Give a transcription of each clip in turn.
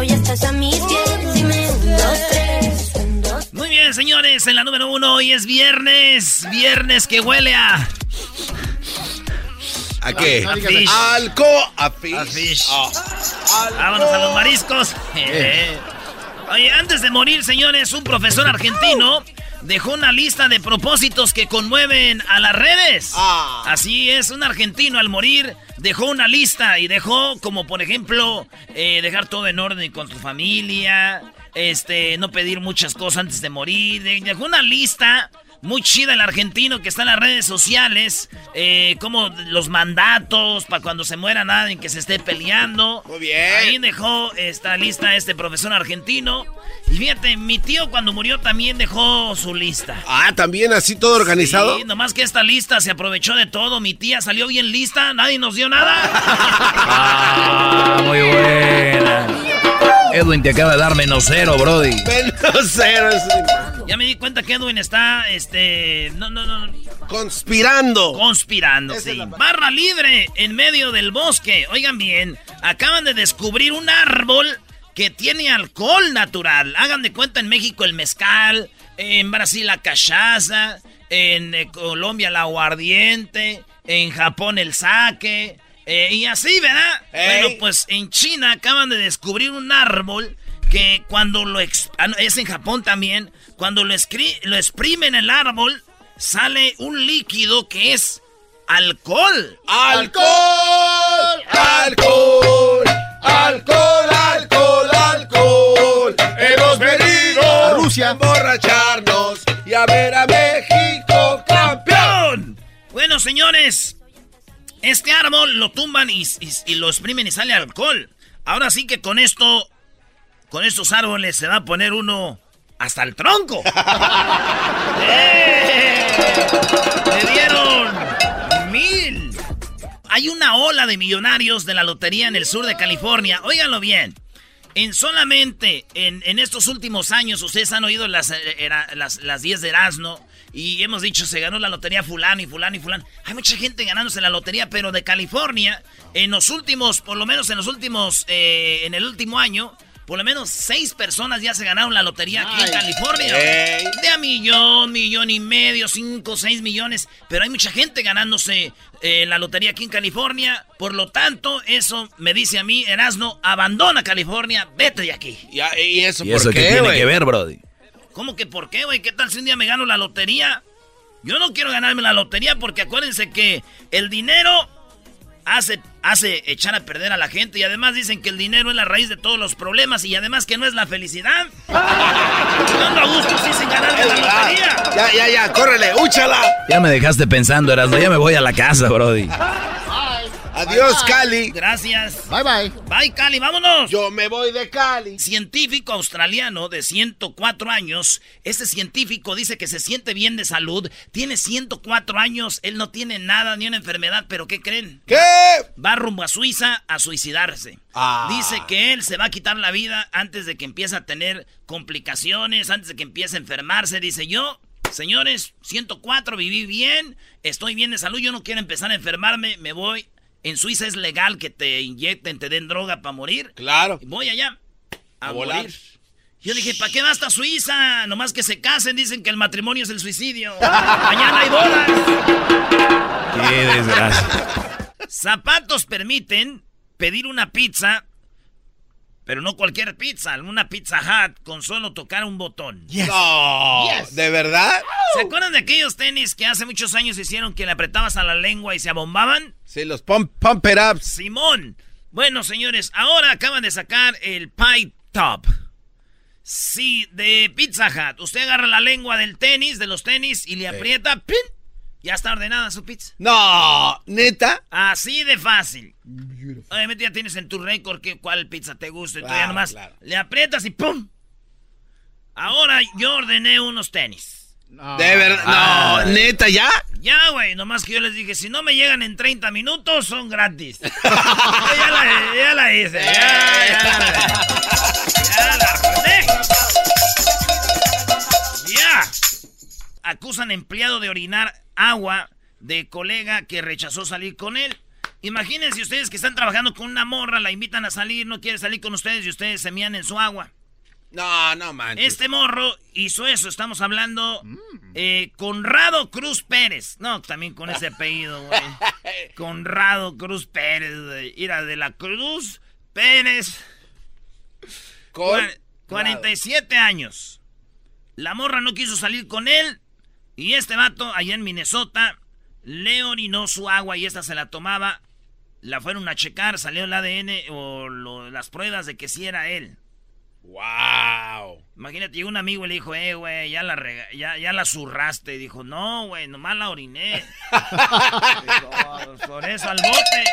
Beso ya estás a mis pies. Dime un, dos, tres, un, dos, Muy bien, señores, en la número uno hoy es viernes. Viernes que huele a. ¿A qué? A fish. Alco, a fish. A fish. Ah. Vámonos a los mariscos. Eh. Oye, antes de morir, señores, un profesor argentino dejó una lista de propósitos que conmueven a las redes. Ah. Así es, un argentino al morir dejó una lista y dejó como por ejemplo eh, dejar todo en orden con tu familia, este, no pedir muchas cosas antes de morir, de- dejó una lista muy chida el argentino que está en las redes sociales, eh, como los mandatos para cuando se muera nadie que se esté peleando. Muy bien. Ahí dejó esta lista este profesor argentino. Y fíjate, mi tío cuando murió también dejó su lista. Ah, también así todo organizado. Sí, nomás que esta lista se aprovechó de todo. Mi tía salió bien lista, nadie nos dio nada. Ah, muy buena. Edwin te acaba de dar menos cero, Brody. Menos cero. es- ya me di cuenta que Edwin está, este, no, no, no, Conspirando. conspirando, Esa sí. la- Barra libre en medio del bosque. Oigan bien, acaban de descubrir un árbol que tiene alcohol natural. Hagan de cuenta en México el mezcal, en Brasil la cachaza, en eh, Colombia la aguardiente, en Japón el sake. Eh, y así, ¿verdad? Bueno, pues en China acaban de descubrir un árbol que cuando lo... ah, no, es en Japón también. Cuando lo, lo exprimen el árbol, sale un líquido que es alcohol. ¡Alcohol! ¡Alcohol! ¡Alcohol! ¡Alcohol! ¡Alcohol! Hemos venido a Rusia a emborracharnos y a ver a México campeón. Bueno, señores, este árbol lo tumban y, y- y lo exprimen y sale alcohol. Ahora sí que con esto, con estos árboles se va a poner uno hasta el tronco. ¡Eh! ¡Le dieron mil! Hay una ola de millonarios de la lotería en el sur de California. Óiganlo bien. En solamente en, en estos últimos años, ustedes han oído las, eh, era- las, las 10 de Erasmo y hemos dicho se ganó la lotería fulano y fulano y fulano. Hay mucha gente ganándose la lotería, pero de California, en los últimos, por lo menos en los últimos, eh, en el último año, por lo menos seis personas ya se ganaron la lotería aquí en California. De a millón, millón y medio, cinco, seis millones. Pero hay mucha gente ganándose eh, la lotería aquí en California. Por lo tanto, eso me dice a mí, Erasno, abandona California, vete de aquí. ¿Y, y eso ¿Y por eso qué, qué, tiene que ver, Brody? ¿Cómo que por qué, güey? ¿Qué tal si un día me gano la lotería? Yo no quiero ganarme la lotería porque acuérdense que el dinero hace, hace echar a perder a la gente y además dicen que el dinero es la raíz de todos los problemas y además que no es la felicidad. Ando a gusto sí sin ganarme la lotería. Ya, ya, ya, córrele, úchala. Ya me dejaste pensando, Erasmo. Ya me voy a la casa, Brody. Adiós, Bye, bye. Cali. Gracias. Bye, bye. Bye, Cali, vámonos. Yo me voy de Cali. Científico australiano de 104 años. Este científico dice que se siente bien de salud. Tiene 104 años. Él no tiene nada ni una enfermedad. Pero ¿qué creen? ¿Qué? Va rumbo a Suiza a suicidarse. Ah. Dice que él se va a quitar la vida antes de que empiece a tener complicaciones, antes de que empiece a enfermarse. Dice yo, señores, 104, viví bien, estoy bien de salud, yo no quiero empezar a enfermarme, me voy. En Suiza es legal que te inyecten, te den droga para morir. Claro. Y Voy allá a, A volar. morir. Yo dije, ¿para qué va hasta Suiza? Nomás que se casen, dicen que el matrimonio es el suicidio. Mañana hay bodas. Qué desgracia. Zapatos permiten pedir una pizza, pero no cualquier pizza, una Pizza Hut con solo tocar un botón. No, ¿de verdad? ¿Se acuerdan de aquellos tenis que hace muchos años hicieron que le apretabas a la lengua y se abombaban? Sí, los pump, pump it ups. Simón. Bueno, señores, ahora acaban de sacar el Pie Top. Sí, de Pizza Hut. Usted agarra la lengua del tenis, de los tenis, y le aprieta, ¡pin! Ya está ordenada su pizza. No, neta. Así de fácil. Obviamente ya tienes en tu récord que cuál pizza te gusta y tú ya Claro, nomás claro. le aprietas y ¡pum! Ahora yo ordené unos tenis. De verdad. Ah. No, neta, ¿ya? Ya, güey, nomás que yo les dije, si no me llegan en 30 minutos, son gratis. ya, la, ya la hice, ya, ya la Ya la ordené. Ya. Acusan empleado de orinar agua de colega que rechazó salir con él. Imagínense ustedes que están trabajando con una morra, la invitan a salir, no quiere salir con ustedes y ustedes se mían en su agua. No, no manches. Este morro hizo eso, estamos hablando eh, Conrado Cruz Pérez. No, también con ese apellido, güey. Conrado Cruz Pérez, güey. Ira de la Cruz Pérez. Con- Cua- 47 años. La morra no quiso salir con él. Y este vato, allá en Minnesota, le orinó su agua y esta se la tomaba. La fueron a checar, salió el ADN o lo- las pruebas de que sí era él. Wow. Imagínate, llegó un amigo y le dijo, eh, güey, ya la, rega- ya, ya la zurraste. Dijo, no, güey, nomás la oriné. Dijo, por eso al bote.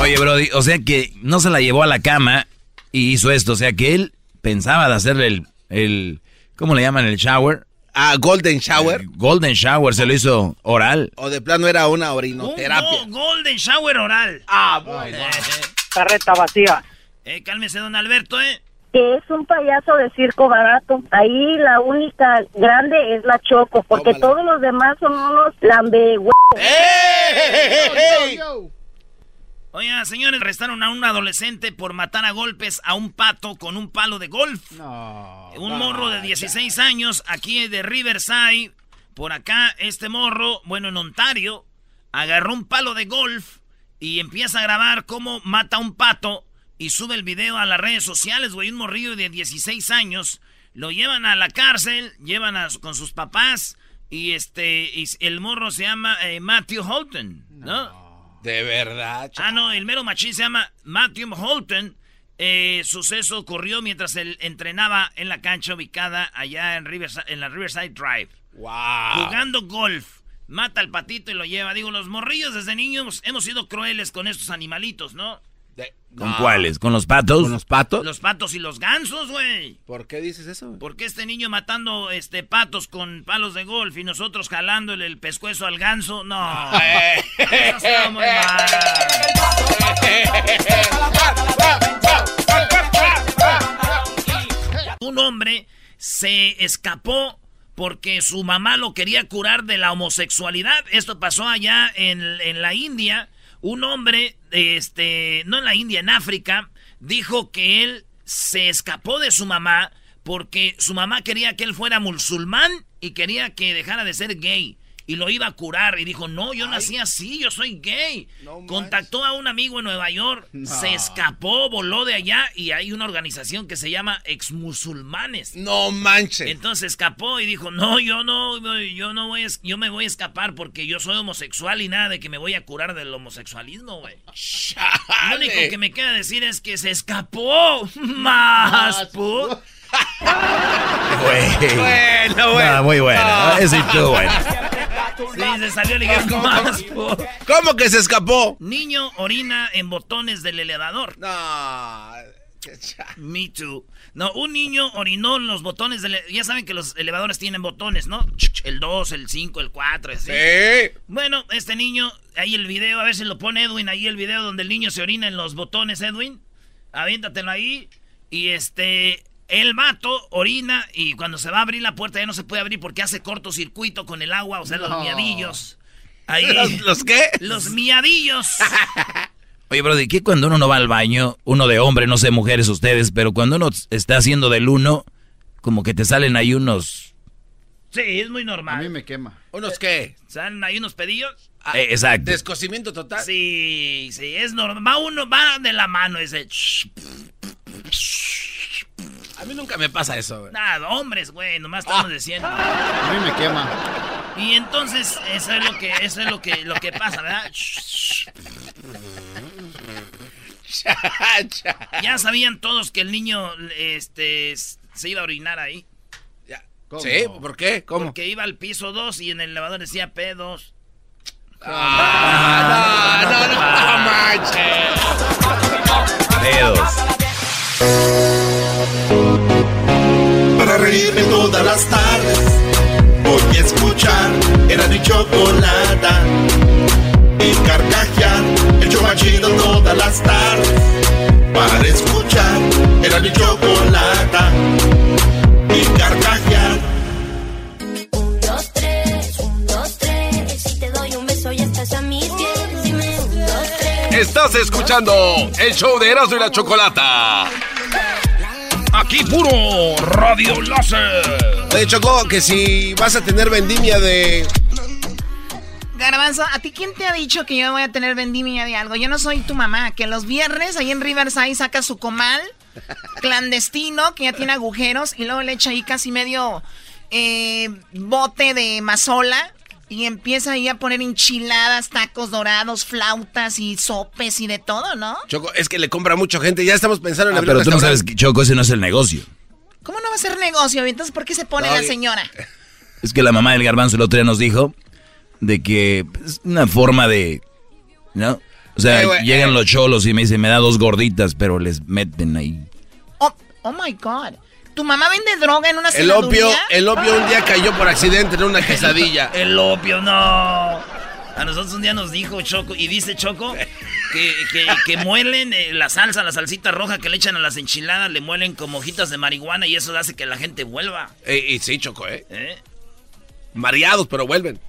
Oye, Brody, o sea que no se la llevó a la cama y hizo esto. O sea que él pensaba de hacerle el, el ¿cómo le llaman? El shower. Ah, Golden Shower. El golden shower, se lo hizo oral. O de plano era una Un orinoterapia. go- golden shower oral. Ah, bueno. Carreta vacía. Eh, cálmese, don Alberto, ¿eh? Que es un payaso de circo barato. Ahí la única grande es la Choco, porque Tómala. todos los demás son unos lambe ¡Ey! Oiga, señores, arrestaron a un adolescente por matar a golpes a un pato con un palo de golf. un morro de 16 años aquí de Riverside. Por acá, este morro, bueno, en Ontario, agarró un palo de golf y empieza a grabar cómo mata a un pato y sube el video a las redes sociales, güey. Un morrillo de 16 años. Lo llevan a la cárcel, llevan a, con sus papás y este, y el morro se llama eh, Matthew Holton, ¿no? De verdad. ch- Ah, no, el mero machín se llama Matthew Holton. Eh, suceso ocurrió mientras él entrenaba en la cancha ubicada allá en, Riverside- en la Riverside Drive. Wow. Jugando golf. Mata al patito y lo lleva. Digo, los morrillos desde niños hemos sido crueles con estos animalitos, ¿no? De- ¿Con No. cuáles? ¿Con los patos? ¿Con los patos? Los patos y los gansos, güey. ¿Por qué dices eso? ¿Por qué este niño matando este patos con palos de golf y nosotros jalándole el pescuezo al ganso? No. Eso está muy mal. Un hombre se escapó porque su mamá lo quería curar de la homosexualidad. Esto pasó allá en, en la India. Un hombre, este, no en la India, en África, dijo que él se escapó de su mamá porque su mamá quería que él fuera musulmán y quería que dejara de ser gay. Y lo iba a curar. Y dijo, no, yo nací así, yo soy gay. No. Contactó a un amigo en Nueva York, se escapó, voló de allá y hay una organización que se llama Ex Musulmanes. No manches. Entonces escapó y dijo, no, yo no, yo no voy, yo me voy a escapar porque yo soy homosexual y nada de que me voy a curar del homosexualismo, güey. Lo único que me queda decir es que se escapó más, pu. Güey. Bueno, bueno. No, muy bueno. No. Ese estuvo bueno. Sí, se salió ligero ¿Cómo, más. cómo? ¿Cómo que se escapó? Niño orina en botones del elevador. No. Me too. No, un niño orinó en los botones del... Ya saben que los elevadores tienen botones, ¿no? El 2, el 5, el 4, así. Sí. Bueno, este niño, ahí el video, a ver si lo pone Edwin, ahí el video donde el niño se orina en los botones, Edwin. Aviéntatelo ahí. Y este, el vato orina y cuando se va a abrir la puerta ya no se puede abrir porque hace cortocircuito con el agua, o sea, los miadillos. Ahí. ¿Los- los qué? Los miadillos. Oye, Brody, ¿qué cuando uno no va al baño, uno de hombre, no sé, mujeres ustedes, pero cuando uno está haciendo del uno, como que te salen ahí unos... Sí, es muy normal. A mí me quema. ¿Unos qué? ¿Salen ahí unos pedillos? Eh, exacto. ¿Descocimiento total? Sí, sí, es normal. Va uno, va de la mano ese. A mí nunca me pasa eso, güey. Nada, hombres, güey, nomás estamos diciendo. A mí me quema. Y entonces, eso es lo que, eso es lo que, lo que pasa, ¿verdad? Ya sabían todos que el niño, este, se iba a orinar ahí. ¿Sí? ¿Por qué? ¿Cómo? Porque iba al piso 2 y en el elevador decía P2. Ah, no, no, no, manches. Para reírme todas las tardes Voy a escuchar Era mi chocolata Y carcajear El show más chido todas las tardes Para escuchar Era mi chocolata Y carcajear Un, dos, tres, un, dos, tres. Si te doy un beso ya estás a mis pies. Dime un, dos, tres. Estás escuchando el show de Erasmo y la Chocolata. Aquí puro Radio Láser. Oye, Choco, que si vas a tener vendimia de... Garbanzo, ¿a ti quién te ha dicho que yo voy a tener vendimia de algo? Yo no soy tu mamá, que los viernes ahí en Riverside saca su comal clandestino que ya tiene agujeros y luego le echa ahí casi medio eh, bote de mazola y empieza ahí a poner enchiladas, tacos dorados, flautas y sopes y de todo, ¿no? Choco, es que le compra mucha gente. Ya estamos pensando en Ah, abrir pero un tú no sabes, que, Choco, ese no es el negocio. ¿Cómo no va a ser negocio? Entonces, ¿por qué se pone No, la señora? Es que la mamá del garbanzo el otro día nos dijo de que es una forma de... ¿No? O sea, Eh, llegan eh. los cholos y me dicen, me da dos gorditas, pero les meten ahí. Oh, oh my God. ¿Tu mamá vende droga en una El opio, el opio un día cayó por accidente en una quesadilla. El opio, no. A nosotros un día nos dijo Choco, y dice Choco, que, que, que muelen eh, la salsa, la salsita roja que le echan a las enchiladas, le muelen como hojitas de marihuana y eso hace que la gente vuelva. Eh, y sí, Choco, ¿eh? ¿Eh? Mareados, pero vuelven.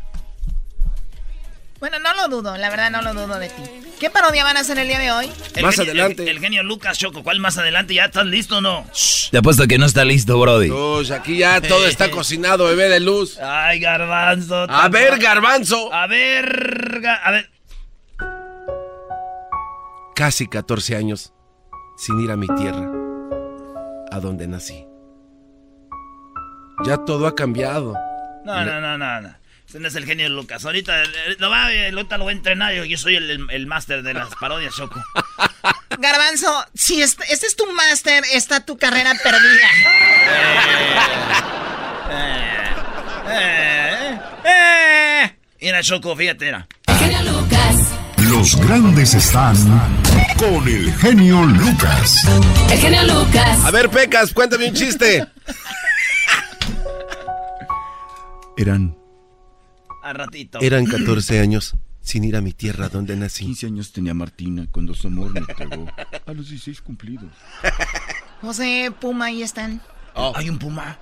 Bueno, no lo dudo, la verdad no lo dudo de ti. ¿Qué parodia van a hacer el día de hoy? El genio- El, el genio Lucas, Choco, ¿cuál más adelante? ¿Ya estás listo o no? Te apuesto que no está listo, Brody. Uy, aquí ya todo está cocinado, bebé de luz. Ay, garbanzo. A ver, garbanzo. A ver, a ver. Casi 14 años sin ir a mi tierra, a donde nací. Ya todo ha cambiado. No, no, no, no, no. No es el genio Lucas. Ahorita eh, lo, va, eh, ahorita lo voy a entrenar. Yo, yo soy el, el, el máster de las parodias, Choco. Garbanzo, si este, este es tu máster, está tu carrera perdida. Eh, eh. Mira, Choco, fíjate, era. Los grandes están con el genio Lucas. El genio Lucas. A ver, Pecas, cuéntame un chiste. Eran, Al ratito. eran 14 años sin ir a mi tierra donde nací. 15 años tenía Martina cuando su amor me entregó. A los 16 cumplidos. José, Puma, ahí están. Hay un puma.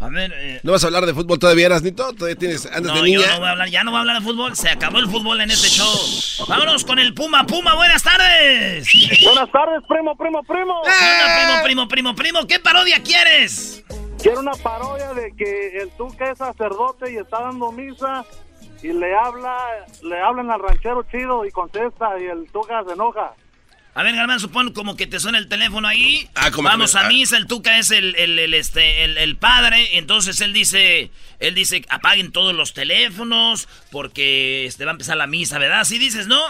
A ver, eh, ¿No vas a hablar de fútbol todavía, Erasnito? ¿Todavía tienes, andas no, de yo niña? no voy a hablar, ya no voy a hablar de fútbol. Se acabó el fútbol en este show. Vámonos con el Puma. Puma, buenas tardes. Buenas tardes, primo, primo, primo. ¿Qué onda, primo, primo, primo, primo? ¿Qué parodia quieres? Quiero una parodia de que el Tuca es sacerdote y está dando misa y le habla, le hablan al ranchero chido y contesta y el Tuca se enoja. A ver, Galván, supone como que te suena el teléfono ahí. Ah, como Vamos que- a ah. misa, el Tuca es el, el, el, este, el, el padre. Entonces él dice, él dice, apaguen todos los teléfonos porque este, va a empezar la misa, ¿verdad? Así dices, ¿no?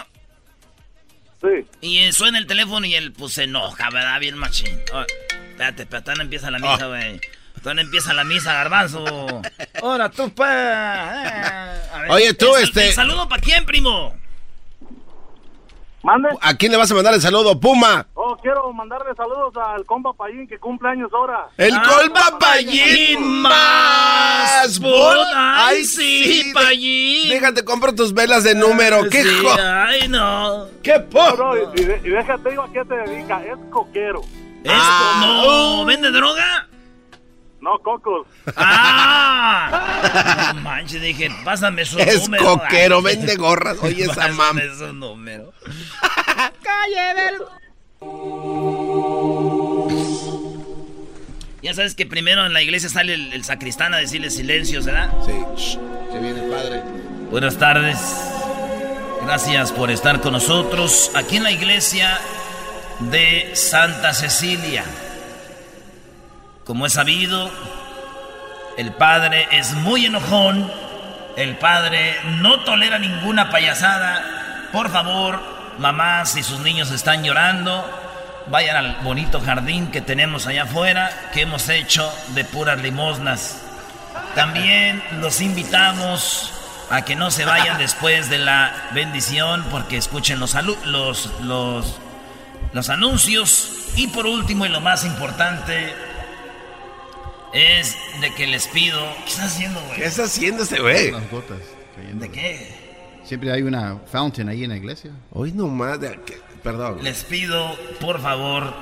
Sí. Y eh, suena el teléfono y él pues se enoja, ¿verdad? Bien machín. Oh, espérate, espérate, no empieza la misa, Ah. güey. Todavía empieza la misa, garbanzo. Ahora tú, pues. eh. Oye, tú, ¿el- este- ¿El saludo para quién, primo? ¿Mande? ¿A quién le vas a mandar el saludo, Puma? Oh, quiero mandarle saludos al compa Payín que cumple años ahora. El Ah, colpa Payín más. Bol- Ay, sí, Payín. Déjate, compro tus velas de número. ¿Qué Sí, jo- Ay, no. ¿Qué No, po? no, y, y de- y déjate digo a qué se dedica, es coquero. ¿Esto Ah, no uh. vende droga? No, cocos. ¡Ah! No manches, dije, pásame su Es número. coquero, Ay, vende gorras. Oye, esa pásame mam. su número. Calle del... Ya sabes que primero en la iglesia sale el, el sacristán a decirle silencio, ¿verdad? Sí, shh, se viene el padre. Buenas tardes. Gracias por estar con nosotros aquí en la iglesia de Santa Cecilia. Como es sabido, el padre es muy enojón. El padre no tolera ninguna payasada. Por favor, mamás, si sus niños están llorando, vayan al bonito jardín que tenemos allá afuera, que hemos hecho de puras limosnas. También los invitamos a que no se vayan después de la bendición porque escuchen los, los, los, los anuncios. Y por último y lo más importante es de que les pido... ¿Qué estás haciendo, güey? ¿Qué está haciendo ese güey? Las gotas cayendo. ¿De qué? Siempre hay una fountain ahí en la iglesia. Hoy nomás, de, perdón. Les pido, por favor,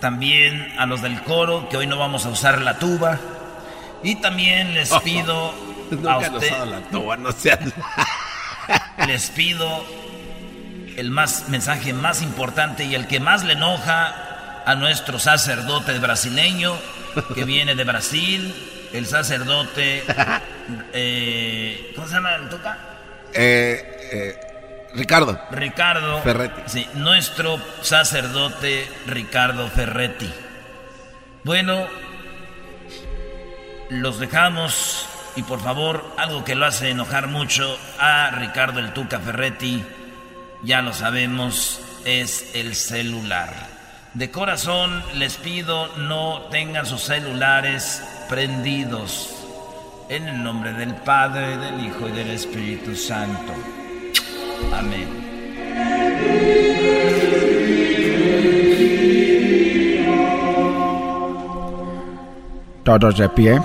también a los del coro que hoy no vamos a usar la tuba. Y también les pido a Nunca han usted... usado la tuba, no seas... les pido el más mensaje más importante y el que más le enoja a nuestro sacerdote brasileño que viene de Brasil, el sacerdote eh, ¿cómo se llama el toca? Eh, eh, Ricardo. Ricardo Ferretti. Sí, nuestro sacerdote Ricardo Ferretti. Bueno, los dejamos y por favor, algo que lo hace enojar mucho a Ricardo el Tuca Ferretti, ya lo sabemos, es el celular. De corazón les pido no tengan sus celulares prendidos. En el nombre del Padre, del Hijo y del Espíritu Santo. Amén. Todos de pie.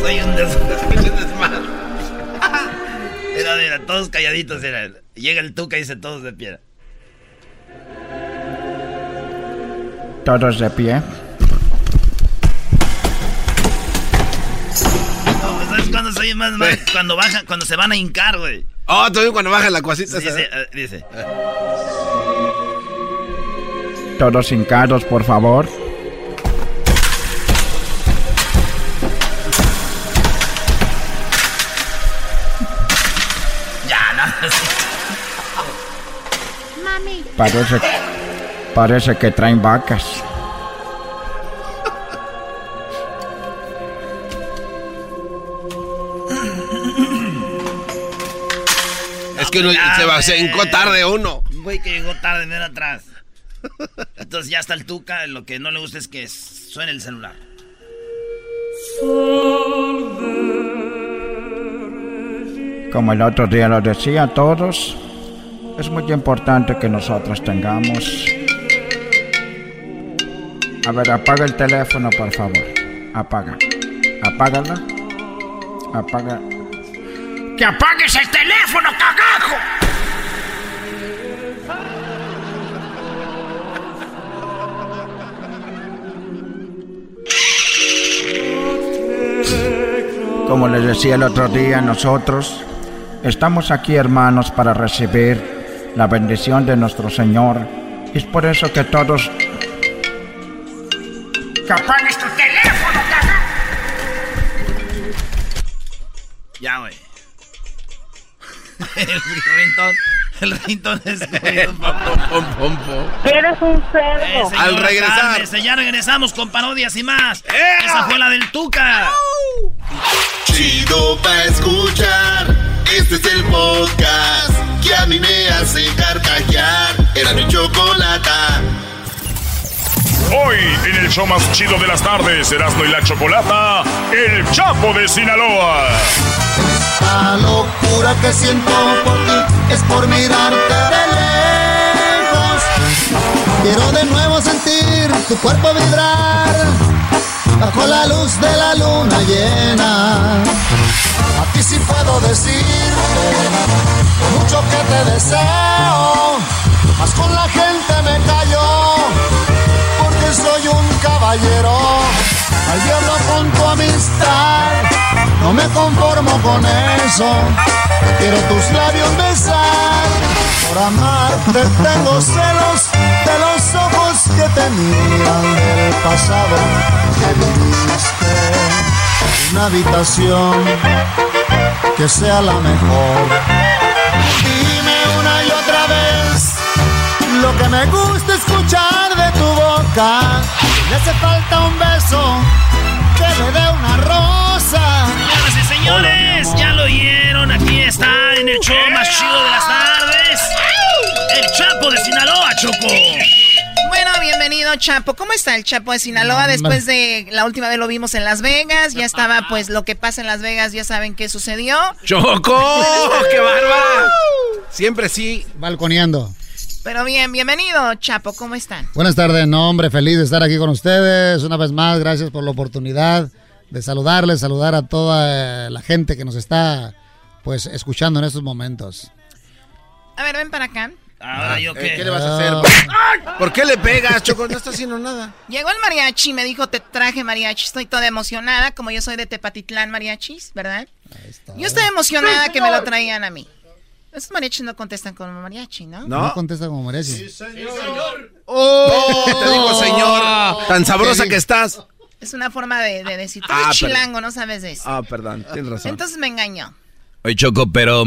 Soy un des... Mira, mira, todos calladitos. Mira. Llega el tuca y dice todos de pie. Todos de pie. No, ¿Sabes cuándo se oye más mal? Cuando bajan, cuando se van a hincar, güey. Oh, también cuando baja la ¿eh? eh, dice. Todos hincados, por favor. Parece, parece que traen vacas. Es que uno se va, güey. se hincó tarde uno. Un güey que llegó tarde, ven atrás. Entonces ya está el tuca. Lo que no le gusta es que suene el celular. Como el otro día lo decía a todos, es muy importante que nosotros tengamos... A ver, apaga el teléfono, por favor. Apaga. Apágala. Apaga. ¡Que apagues el teléfono, cagajo! Como les decía el otro día, nosotros estamos aquí, hermanos, para recibir la bendición de nuestro Señor. Es por eso que todos ¡Que apagues tu teléfono! Ya, güey. el rintón. El rintón es Eres un cerdo. Eh, señora, cálmese, ya regresamos con parodias y más. Esa fue la del Tuca. Chido pa' escuchar. Este es el podcast que a mí me hace carcajear. Era mi chocolata. Hoy, en el show más chido de las tardes, Erasmo y la Chocolata, El Chapo de Sinaloa. La locura que siento por ti es por mirarte de lejos. Quiero de nuevo sentir tu cuerpo vibrar bajo la luz de la luna llena. Sí puedo decirte mucho que te deseo, mas con la gente me callo porque soy un caballero. Al diablo con tu amistad, no me conformo con eso. Quiero tus labios besar, por amarte tengo celos de los ojos que te miran del pasado que viviste. Una habitación que sea la mejor. Dime una y otra vez lo que me gusta escuchar de tu boca. Me hace falta un beso que me dé una rosa. Señoras y señores, ya lo oyeron. Aquí está en el show más chido de las tardes. El Chapo de Sinaloa, Choco. Bienvenido Chapo. ¿Cómo está el Chapo de Sinaloa? Después de la última vez lo vimos en Las Vegas, ya estaba pues lo que pasa en Las Vegas, ya saben qué sucedió. ¡Choco! ¡Qué bárbara! Siempre sí. Balconeando. Pero bien, bienvenido Chapo, ¿cómo están? Buenas tardes, no, hombre, feliz de estar aquí con ustedes. Una vez más, gracias por la oportunidad de saludarles, saludar a toda eh, la gente que nos está pues escuchando en estos momentos. A ver, ven para acá. Ahora yo Eh, qué. ¿Qué le vas a hacer? ¿Por qué le pegas, Choco? No está haciendo nada. Llegó el mariachi, me dijo, te traje mariachi. Estoy toda emocionada, como yo soy de Tepatitlán mariachis, ¿verdad? Yo estoy emocionada que me lo traían a mí. Esos mariachis no contestan como mariachi, ¿no? No, contesta como mariachi. ¡Oh! Te digo, señor. Tan sabrosa que estás. Es una forma de, de decir, tú Ah, eres perdón. chilango, no sabes de eso. Ah, perdón, tienes razón. Entonces me engañó. Oye, Choco, pero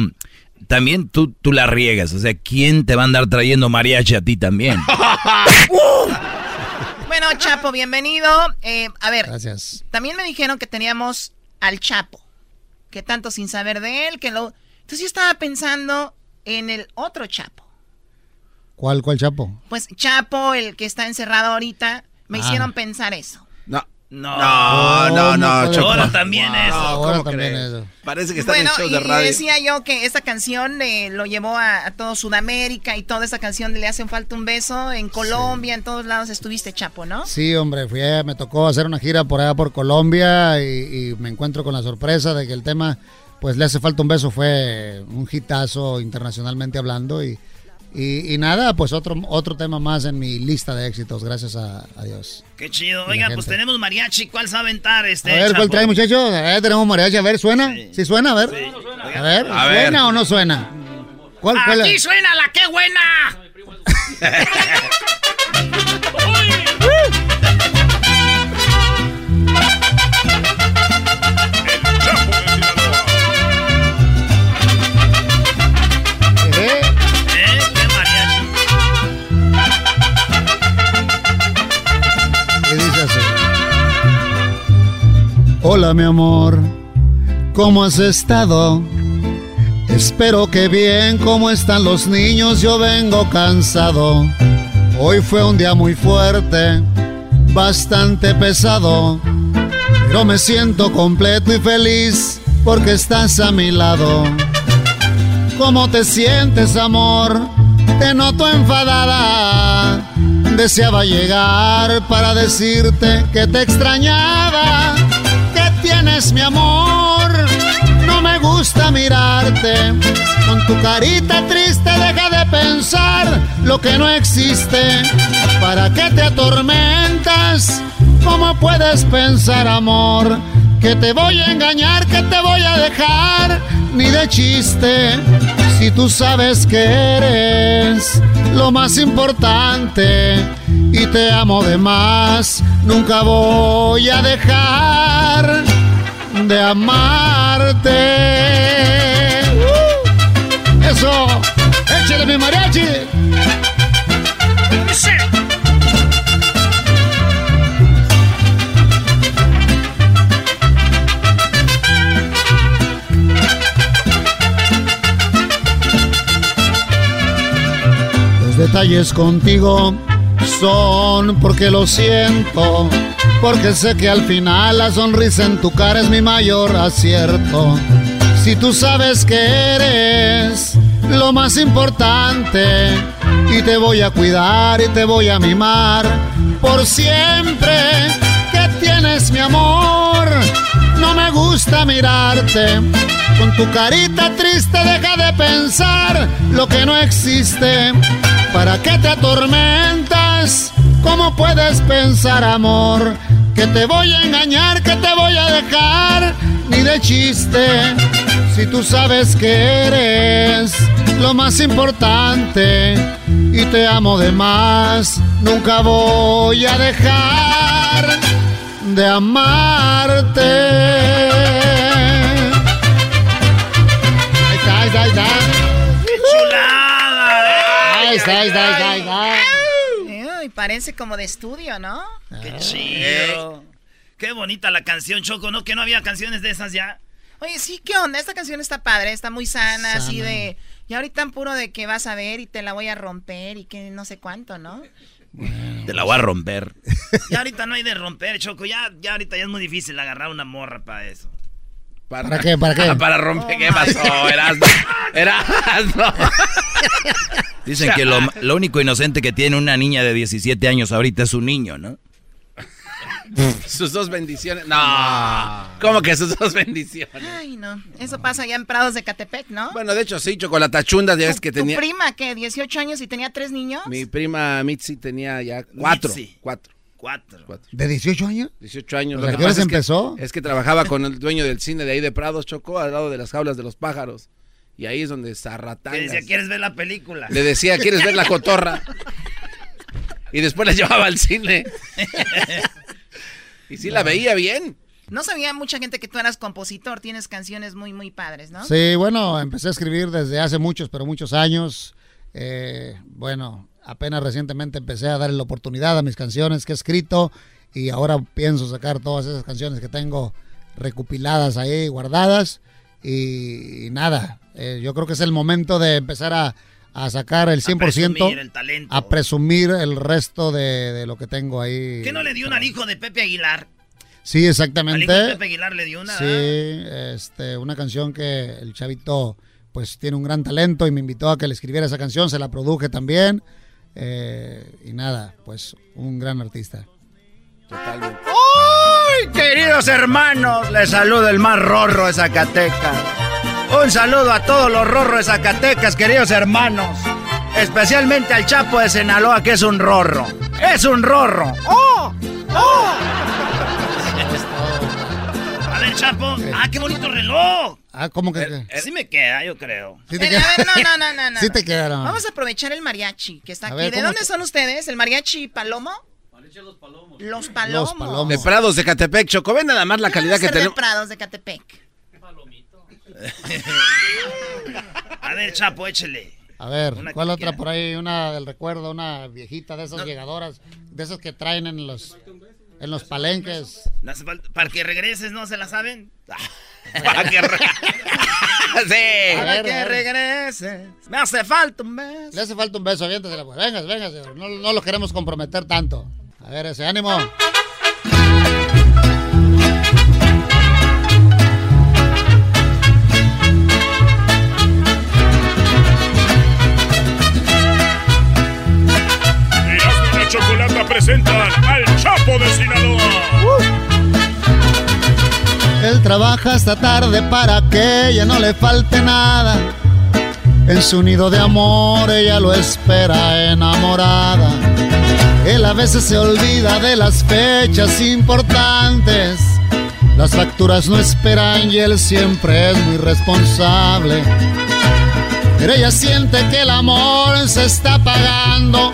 también tú, tú la riegas. O sea, ¿quién te va a andar trayendo mariachi a ti también? Bueno, Chapo, bienvenido. Eh, a ver, Gracias. también me dijeron que teníamos al Chapo. Que tanto sin saber de él, que lo... Entonces yo estaba pensando en el otro Chapo. ¿Cuál, cuál chapo? Pues Chapo, el que está encerrado ahorita, me Ah. hicieron pensar eso. No. No. No, no, no, ¿Cómo Choco. Ahora también eso. Ahora ¿cómo también crees? eso. Parece que está Bueno, en el show y, de y radio. decía yo que esta canción eh, lo llevó a, a todo Sudamérica y toda esa canción de Le hacen falta un beso en Colombia, en todos lados estuviste, Chapo, ¿no? Sí, hombre, fui a- me tocó hacer una gira por allá por Colombia y, y me encuentro con la sorpresa de que el tema, pues le hace falta un beso, fue un hitazo internacionalmente hablando y, y, y nada, pues otro, otro tema más en mi lista de éxitos, gracias a, a Dios. Qué chido. Oiga, pues tenemos mariachi. ¿Cuál sabe aventar este? A ver, ¿cuál trae, muchachos? A ver, tenemos mariachi, a ver, ¿suena? ¿Sí, suena? A ver. A ver, A ver. ¿suena o no suena? ¿Cuál, cuál? Aquí suena la que buena. Hola, mi amor, ¿cómo has estado? Espero que bien, ¿cómo están los niños? Yo vengo cansado. Hoy fue un día muy fuerte, bastante pesado, pero me siento completo y feliz porque estás a mi lado. ¿Cómo te sientes, amor? Te noto enfadada. Deseaba llegar para decirte que te extrañaba. ¿Qué tienes, mi amor? No me gusta mirarte. Con tu carita triste deja de pensar lo que no existe. ¿Para qué te atormentas? ¿Cómo puedes pensar, amor? Que te voy a engañar, que te voy a dejar, ni de chiste. Si tú sabes que eres lo más importante y te amo de más, nunca voy a dejar de amarte. ¡Uh! Eso, échale mi mariachi. Los detalles contigo Son porque lo siento, porque sé que al final la sonrisa en tu cara es mi mayor acierto. Si tú sabes que eres lo más importante y te voy a cuidar y te voy a mimar por siempre que tienes mi amor. No me gusta mirarte con tu carita triste, deja de pensar lo que no existe. ¿Para qué te atormentas? ¿Cómo puedes pensar, amor? Que te voy a engañar, que te voy a dejar, ni de chiste. Si tú sabes que eres lo más importante y te amo de más, nunca voy a dejar de amarte. Ahí está, ahí está, ahí está. ¡Qué chulada! eh! Ahí está, ahí está, ahí está, ahí está. Parece como de estudio, ¿no? ¡Qué chido! Qué bonita la canción, Choco, ¿no? Que no había canciones de esas ya. Oye, sí, ¿qué onda? Esta canción está padre, está muy sana, así de... Y ahorita en puro de que vas a ver y te la voy a romper y que no sé cuánto, ¿no? Te la voy a romper. Ya ahorita no hay de romper, Choco. Ya, ya ahorita ya es muy difícil agarrar una morra para eso. ¿Para qué? ¿Para qué? para romper, ¿qué pasó? Erasmo. Erasmo. Dicen que lo, lo único inocente que tiene una niña de 17 años ahorita es un niño, ¿no? Sus dos bendiciones. No. ¿Cómo que sus dos bendiciones? Ay, no. Eso pasa allá en Prados de Catepec, ¿no? Bueno, de hecho, sí, chocolatachunda, ya ves que ¿Tu tenía. prima que 18 años y tenía tres niños? Mi prima Mitzi tenía ya cuatro. Mitzi. Cuatro. Cuatro. ¿De 18 años? 18 años. ¿a qué que- empezó? Es que trabajaba con el dueño del cine de ahí de Prados, Chocó, al lado de las jaulas de los pájaros. Y ahí es donde Que zarratangas. decía, ¿quieres ver la película? Le decía, ¿quieres ver la cotorra? Y después la llevaba al cine. Y sí la veía bien. No sabía mucha gente que tú eras compositor, tienes canciones muy, muy padres, ¿no? Sí, bueno, empecé a escribir desde hace muchos, pero muchos años. Eh, bueno, apenas recientemente empecé a darle la oportunidad a mis canciones que he escrito y ahora pienso sacar todas esas canciones que tengo recopiladas ahí, guardadas. Y, y nada, eh, yo creo que es el momento de empezar a, a sacar el 100%, presumir el talento. a presumir el resto de, de lo que tengo ahí. ¿Qué no le dio una al hijo de Pepe Aguilar? Sí, Al hijo de exactamente. Pepe Aguilar le dio una. Sí, este, una canción que el chavito pues tiene un gran talento y me invitó a que le escribiera esa canción, se la produje también. Eh, y nada, pues un gran artista. Totalmente. ¡Uy, queridos hermanos! Les saluda el más rorro de Zacatecas. Un saludo a todos los rorros de Zacatecas, queridos hermanos. Especialmente al Chapo de Sinaloa, que es un rorro. ¡Es un rorro! ¡Oh! ¡Oh! A ver, Chapo. Ah, qué bonito reloj. Ah, ¿cómo que? Sí me queda, yo creo. Sí te Eh, a ver, no, no, no, no, no. Sí te quedaron. Vamos a aprovechar el mariachi que está A aquí. ver, ¿De ¿cómo dónde te- son ustedes? ¿El mariachi Palomo? Los Palomos. De Prados de Catepec, Choco. Ven nada más la calidad que Ser de tenemos. Prados de Catepec. A ver, Chapo, échele. A ver, Una ¿cuál otra quiera. por ahí? Una del recuerdo, una viejita de esas llegadoras, de esas que traen en los en los palenques. Para que regreses, ¿no se la saben? Para que re- Sí. Para que regreses. Me hace falta un beso. Le hace falta un beso, aviéntasela, pues. Venga, venga, no, no lo queremos comprometer tanto. A ver, ese ánimo. La Chocolata presentan al Chapo de Sinaloa. Él trabaja hasta tarde para que ella no le falte nada. En su nido de amor ella lo espera enamorada. Él a veces se olvida de las fechas importantes. Las facturas no esperan y él siempre es muy responsable. Pero ella siente que el amor se está apagando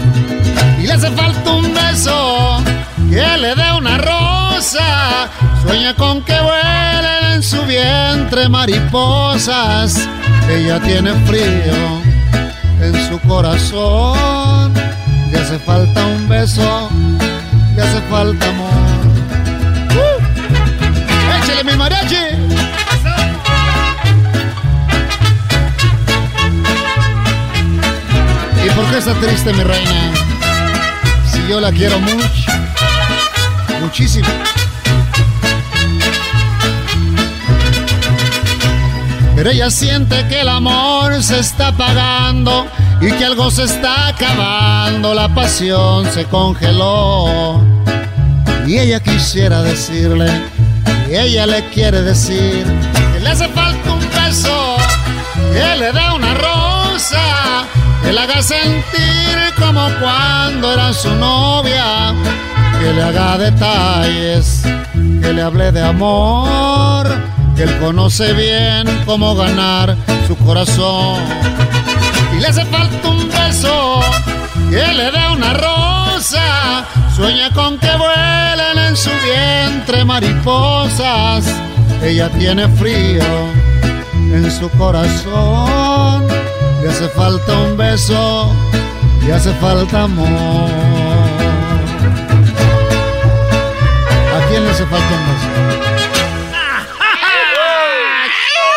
Y le hace falta un beso que le dé una rosa. Sueña con que vuelen en su vientre mariposas. Ella tiene frío en su corazón. Le hace falta un beso, le hace falta amor. ¡Uh! ¡Échale mi mariachi! ¿Y por qué está triste mi reina? Yo la quiero mucho, muchísimo. Pero ella siente que el amor se está apagando y que algo se está acabando, la pasión se congeló. Y ella quisiera decirle, y ella le quiere decir, que le hace falta un beso, que le dé una rosa, que le haga sentir como cuando era su novia, que le haga detalles, que le hable de amor, que él conoce bien cómo ganar su corazón. Y le hace falta un beso, que le dé una rosa, sueña con que vuelen en su vientre mariposas. Ella tiene frío en su corazón. Le hace falta un beso, le hace falta amor. ¿A quién le hace falta un beso?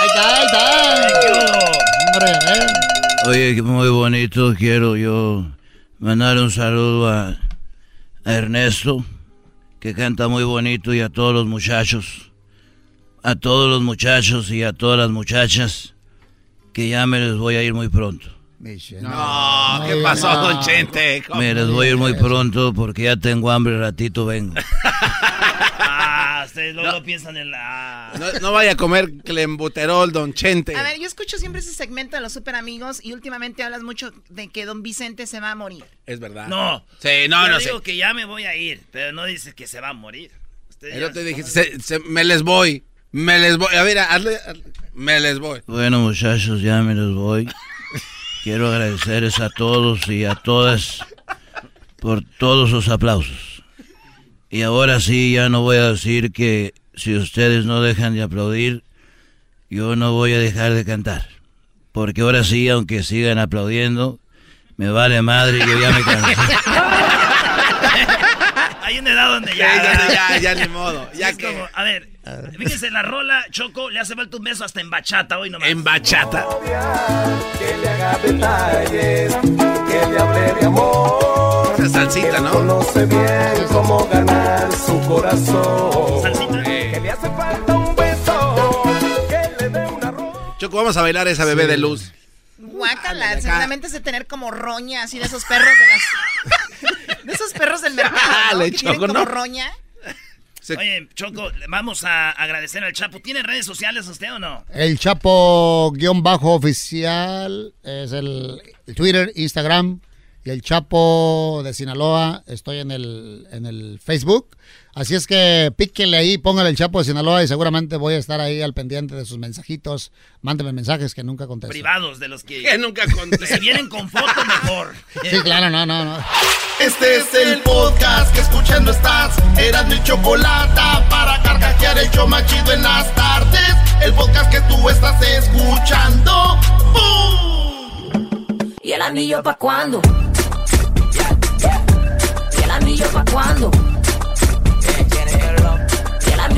Ahí está, ahí está. Hombre, ¿eh? Oye, que muy bonito. Quiero yo mandar un saludo a, a Ernesto, que canta muy bonito, y a todos los muchachos. A todos los muchachos y a todas las muchachas, que ya me les voy a ir muy pronto. No, ¿qué pasó, don Chente? Me les voy a ir muy pronto porque ya tengo hambre, ratito vengo. Ah, ustedes luego piensan en la... No, no vaya a comer clembuterol, don Chente. A ver, yo escucho siempre ese segmento de los super amigos y últimamente hablas mucho de que don Vicente se va a morir. Es verdad. No. Sí, no, Yo no digo sé. que ya me voy a ir, pero no dices que se va a morir. Ustedes otro se dije, se- me les voy. Me les voy. A ver, hazle, hazle- me les voy. Bueno, muchachos, ya me les voy. Quiero agradecerles a todos y a todas por todos los aplausos. Y ahora sí, ya no voy a decir que si ustedes no dejan de aplaudir, yo no voy a dejar de cantar. Porque ahora sí, aunque sigan aplaudiendo, me vale madre, yo ya me cansé. Hay una edad donde Sí, ya... ya, ya, ya, ni modo. Ya Es que. como, a ver, fíjense, la rola, Choco, le hace falta un beso hasta en bachata hoy nomás. En bachata. Que le haga detalles, que le hable de amor. Esa salsita, ¿no? Conoce bien cómo ganar su corazón. Que le hace falta un beso, que le dé una rosa. Choco, vamos a bailar esa bebé de luz. Guácala, seguramente es de tener como roña, así de esos perros de las... de esos perros del mercado, ¿no? Dale, que tienen Choco, como no. roña. Oye, Choco, vamos a agradecer al Chapo. ¿Tiene redes sociales usted o no? El Chapo guion bajo oficial es el, el Twitter, Instagram y el Chapo de Sinaloa. Estoy en el, en el Facebook. Así es que píquenle ahí, póngale el Chapo de Sinaloa y seguramente voy a estar ahí al pendiente de sus mensajitos. Mándeme mensajes que nunca contesto. Privados de los que... Que nunca conté. Si vienen con foto, mejor. Sí, claro, no, no, no. Este es el podcast que escuchando estás. Eran mi chocolate para carcajear el show más chido en las tardes. El podcast que tú estás escuchando. ¡Bum! ¿Y el anillo pa' cuándo? ¿Y el anillo pa' cuándo?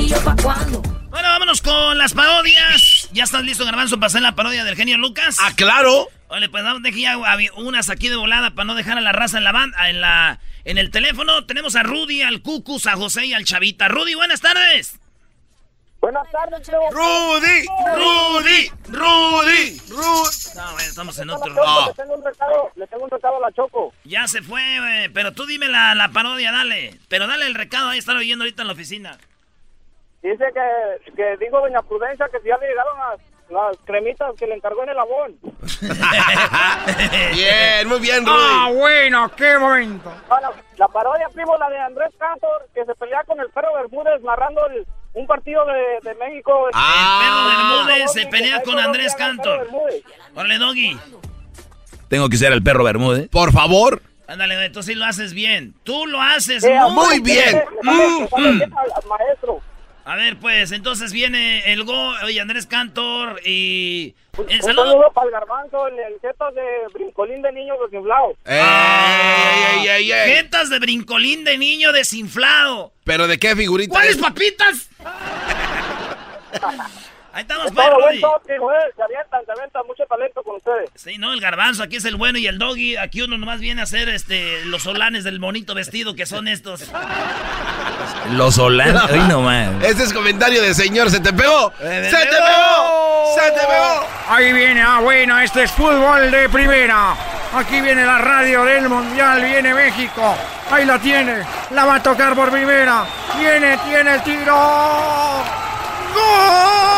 ¿Y el anillo pa' cuándo? Bueno, vámonos con las parodias. ¿Ya estás listo, Garbanzo, para hacer la parodia del genio Lucas? Ah, claro. Oye, pues vamos, deje ya unas aquí de volada para no dejar a la raza en la banda, en la, en el teléfono. Tenemos a Rudy, al Cucus, a José y al Chavita. Rudy, buenas tardes. Buenas tardes, Rudy, Rudy, Rudy, Rudy. No, bueno, estamos en otro. Le tengo un recado, le tengo un recado a la Choco. Ya se fue, güey, pero tú dime la, la parodia, dale. Pero dale el recado, ahí están oyendo ahorita en la oficina. Dice que, que dijo Doña Prudencia que si ya le llegaron las, las cremitas que le encargó en el abón. Bien, muy bien, Rudy. Ah, bueno, qué momento. la, la parodia, primo, la de Andrés Cantor, que se pelea con el perro Bermúdez narrando el- un partido de, de México. Perro Bermúdez se pelea con Andrés Cantor. Órale, Doggy. Tengo que ser el perro Bermúdez. Por favor. Ándale, tú sí lo haces bien. Tú lo haces Eh, muy, muy bien. Mm, mm. Maestro. A ver, pues, entonces viene el Go, oye, Andrés Cantor y... Un, eh, un saludo. para el garbanzo, el, el jeto de brincolín de niño desinflado. ¡Ey, ey, ey! Jetas de brincolín de niño desinflado. ¿Pero de qué figurita? ¿Cuáles es? papitas? Ahí estamos, Es pues, todo Brody. buen toque, güey. Se avientan, se avientan mucho talento con ustedes. Sí, no, el garbanzo, aquí es el bueno y el doggy. Aquí uno nomás viene a hacer este los solanes del monito vestido que son estos. Los holandes. Ay, no man. Este es comentario de señor, ¿se te pegó? Eh, ¡Se te pegó! ¡Se te pegó! Ahí viene, ah, bueno, este es fútbol de primera. Aquí viene la radio del Mundial, viene México. Ahí la tiene, la va a tocar por primera. Viene, tiene el tiro. ¡Golazo!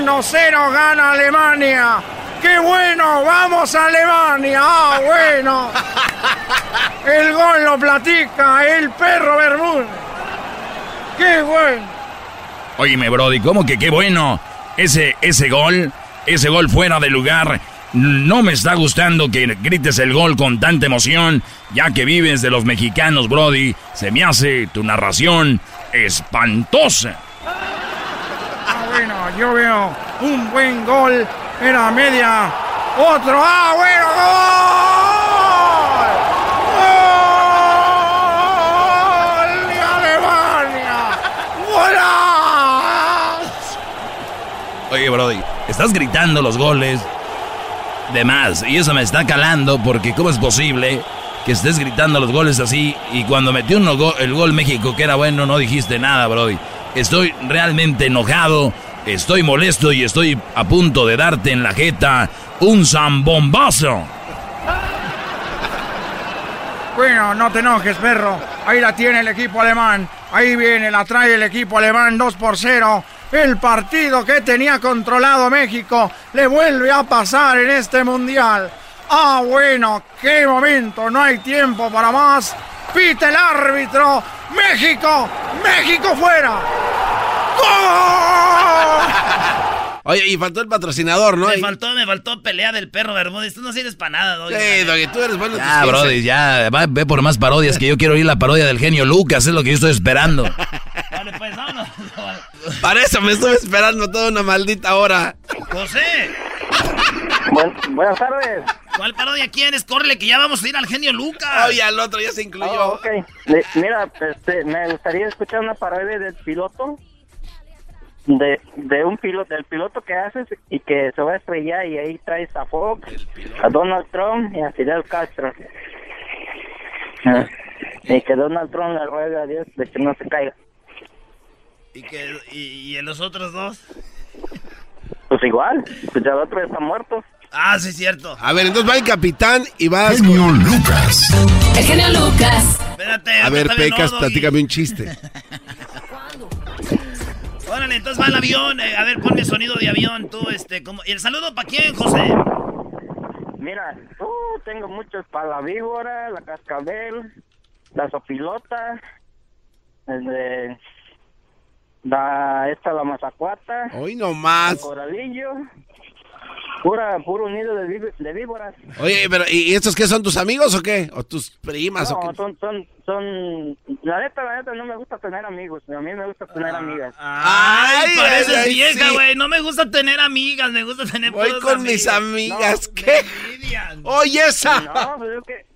1-0 gana Alemania. ¡Qué bueno! ¡Vamos a Alemania! ¡Ah, bueno! El gol lo platica el perro Bermúdez. ¡Qué bueno! Óyeme, Brody, ¿cómo que qué bueno? Ese, ese gol, ese gol fuera de lugar. No me está gustando que grites el gol con tanta emoción, ya que vives de los mexicanos, Brody. Se me hace tu narración espantosa. Yo veo un buen gol. Era media. Otro. ¡Ah, bueno! ¡Gol! ¡Gol de Alemania! ¡Golazo! Oye, Brody, estás gritando los goles de más. Y eso me está calando porque ¿cómo es posible que estés gritando los goles así y cuando metió uno go- el gol México que era bueno no dijiste nada, Brody? Estoy realmente enojado, estoy molesto y estoy a punto de darte en la jeta un zambombazo. Bueno, no te enojes, perro. Ahí la tiene el equipo alemán. Ahí viene, la trae el equipo alemán 2 por 0. El partido que tenía controlado México le vuelve a pasar en este mundial. Ah, bueno, qué momento. No hay tiempo para más. Pita el árbitro. México, México fuera. Oye, y faltó el patrocinador, ¿no? Me faltó, me faltó pelea del perro Bermúdez. Tú no sirves para nada, doggy. Sí, Doggy, tú eres bueno. Ya, 15. Brody, ya, va- ve por más parodias que yo quiero oír la parodia del genio Lucas, es lo que yo estoy esperando. Vale, pues vámonos. Para eso me estuve esperando toda una maldita hora. José, buenas tardes. ¿cuál parodia quieres? Córrele, que ya vamos a ir al genio Lucas. Oye, al otro ya se incluyó. Oh, ok. Le- mira, este, me gustaría escuchar una parodia del piloto. De, de un piloto, del piloto que haces y que se va a estrellar y ahí traes a Fox, a Donald Trump y a Fidel Castro. Ah, Y que Donald Trump le ruega a Dios de que no se caiga. ¿Y, que, y, y en los otros dos? Pues igual, pues ya el otro está muerto. Ah, sí, es cierto. A ver, entonces va el capitán y vas Genio Lucas. El genio Lucas. Espérate. A ver, Pecas, no, platícame un chiste. Órale, entonces va el avión. eh, a ver, ponme sonido de avión, tú, este, como... ¿Y el saludo para quién, José? Mira, uh, tengo muchos para la víbora, la cascabel, la sopilota, el de la esta la mazacuata, Hoy nomás. el coralillo, pura puro nido de, de víboras. Oye, pero ¿y estos qué son tus amigos o qué? ¿O tus primas o No, qué? son, son, son, la neta, la neta, no me gusta tener amigos, a mí me gusta tener amigas. Ay, Ay, pareces ay, vieja, sí. güey. No me gusta tener amigas, me gusta tener Voy con mis amigas. No, ¿Qué? Oye, esa. No, pues es que,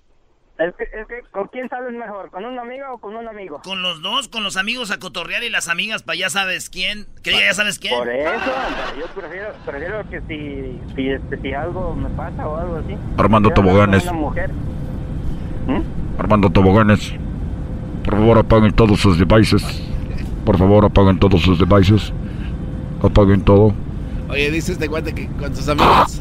es que, es que, ¿con quién sales mejor? ¿Con una amiga o con un amigo? Con los dos, con los amigos a cotorrear y las amigas para ya sabes quién. Que ya sabes quién. Por eso, yo prefiero, prefiero que si, si, este, si algo me pasa o algo así. Armando Toboganes. Una mujer. Armando Toboganes. Por favor, apaguen todos sus devices. Por favor, apaguen todos sus devices. Apaguen todo. Oye, dice este guante que con sus amigas.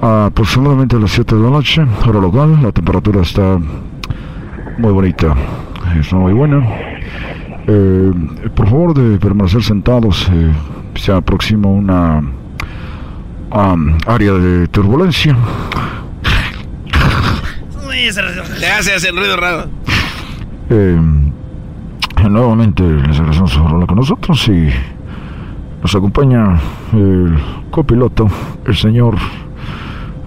aproximadamente a las 7 de la noche, hora local. La temperatura está muy bonita, está muy buena. Eh, por favor de permanecer sentados, eh, se aproxima una um, área de turbulencia. Le hace, hace el ruido raro. Eh, nuevamente les agradecemos por hablar con nosotros y nos acompaña el copiloto, el señor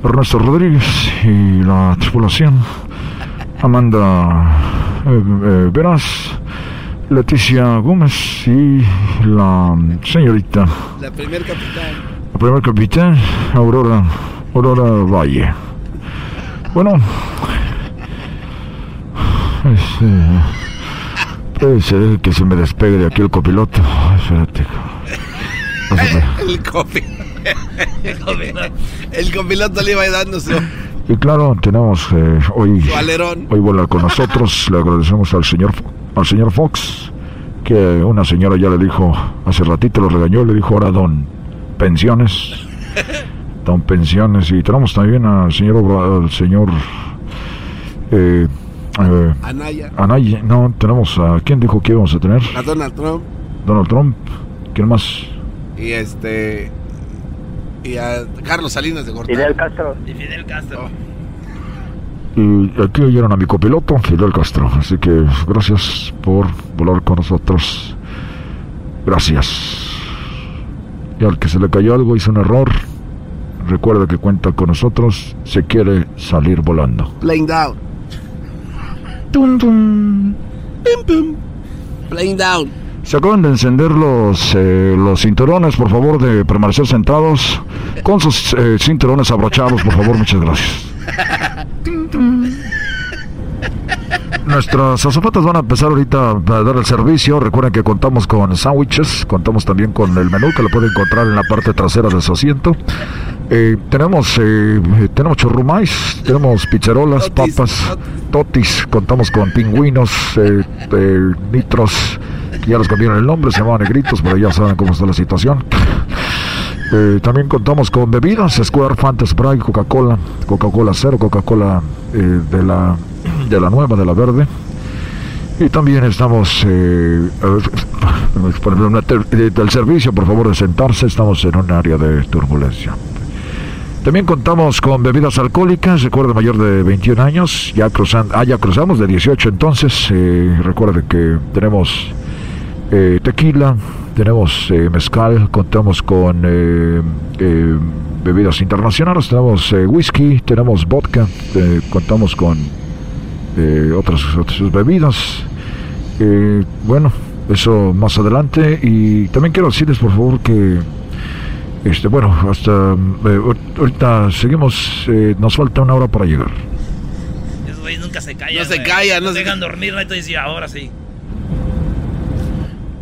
Ernesto Rodríguez y la tripulación Amanda eh, eh, Veras, Leticia Gómez y la señorita, La primer capitán. la primer capitán, Aurora, Aurora Valle. Bueno, este, puede ser que se me despegue de aquí el copiloto. Espérate. El copi. El copiloto. El copiloto le iba dando su. Y claro, tenemos eh, hoy, hoy vuela con nosotros. Le agradecemos al señor, al señor Fox, que una señora ya le dijo, hace ratito lo regañó, le dijo, ahora don pensiones. Don pensiones. Y tenemos también al señor, al señor eh, eh, Anaya. Anaya. No, tenemos a, ¿quién dijo que íbamos a tener? A Donald Trump. Donald Trump. ¿Quién más? Y este. Y a Carlos Salinas de Gortari. Fidel Castro. Y Fidel Castro. Y aquí oyeron a mi copiloto, Fidel Castro. Así que gracias por volar con nosotros. Gracias. Y al que se le cayó algo, hizo un error. Recuerda que cuenta con nosotros. Se quiere salir volando. Playing down. Tum, tum. Pim, pim. Playing down. Se acaban de encender los, eh, los cinturones, por favor, de permanecer sentados. Con sus eh, cinturones abrochados, por favor, muchas gracias. Nuestras azafatas van a empezar ahorita a dar el servicio. Recuerden que contamos con sándwiches, contamos también con el menú que lo pueden encontrar en la parte trasera de su asiento. Eh, tenemos eh, eh, tenemos churrumais, tenemos pizzerolas, papas, totis, contamos con pingüinos, eh, eh, nitros, ya les cambiaron el nombre, se llamaban negritos, pero ya saben cómo está la situación. Eh, también contamos con bebidas, Square, Fanta, Sprite, Coca-Cola, Coca-Cola cero, Coca-Cola eh, de la de la nueva, de la verde. Y también estamos eh, del servicio, por favor de sentarse, estamos en un área de turbulencia. También contamos con bebidas alcohólicas, recuerde mayor de 21 años, ya, cruzan, ah, ya cruzamos de 18 entonces, eh, recuerde que tenemos eh, tequila, tenemos eh, mezcal, contamos con eh, eh, bebidas internacionales, tenemos eh, whisky, tenemos vodka, eh, contamos con eh, otras, otras bebidas. Eh, bueno, eso más adelante. Y también quiero decirles, por favor, que este, bueno, hasta eh, ahor- ahorita seguimos, eh, nos falta una hora para llegar. Esos güeyes nunca se callan. No se callan, no se dejan dormir, ¿no? Entonces, ya, ahora sí.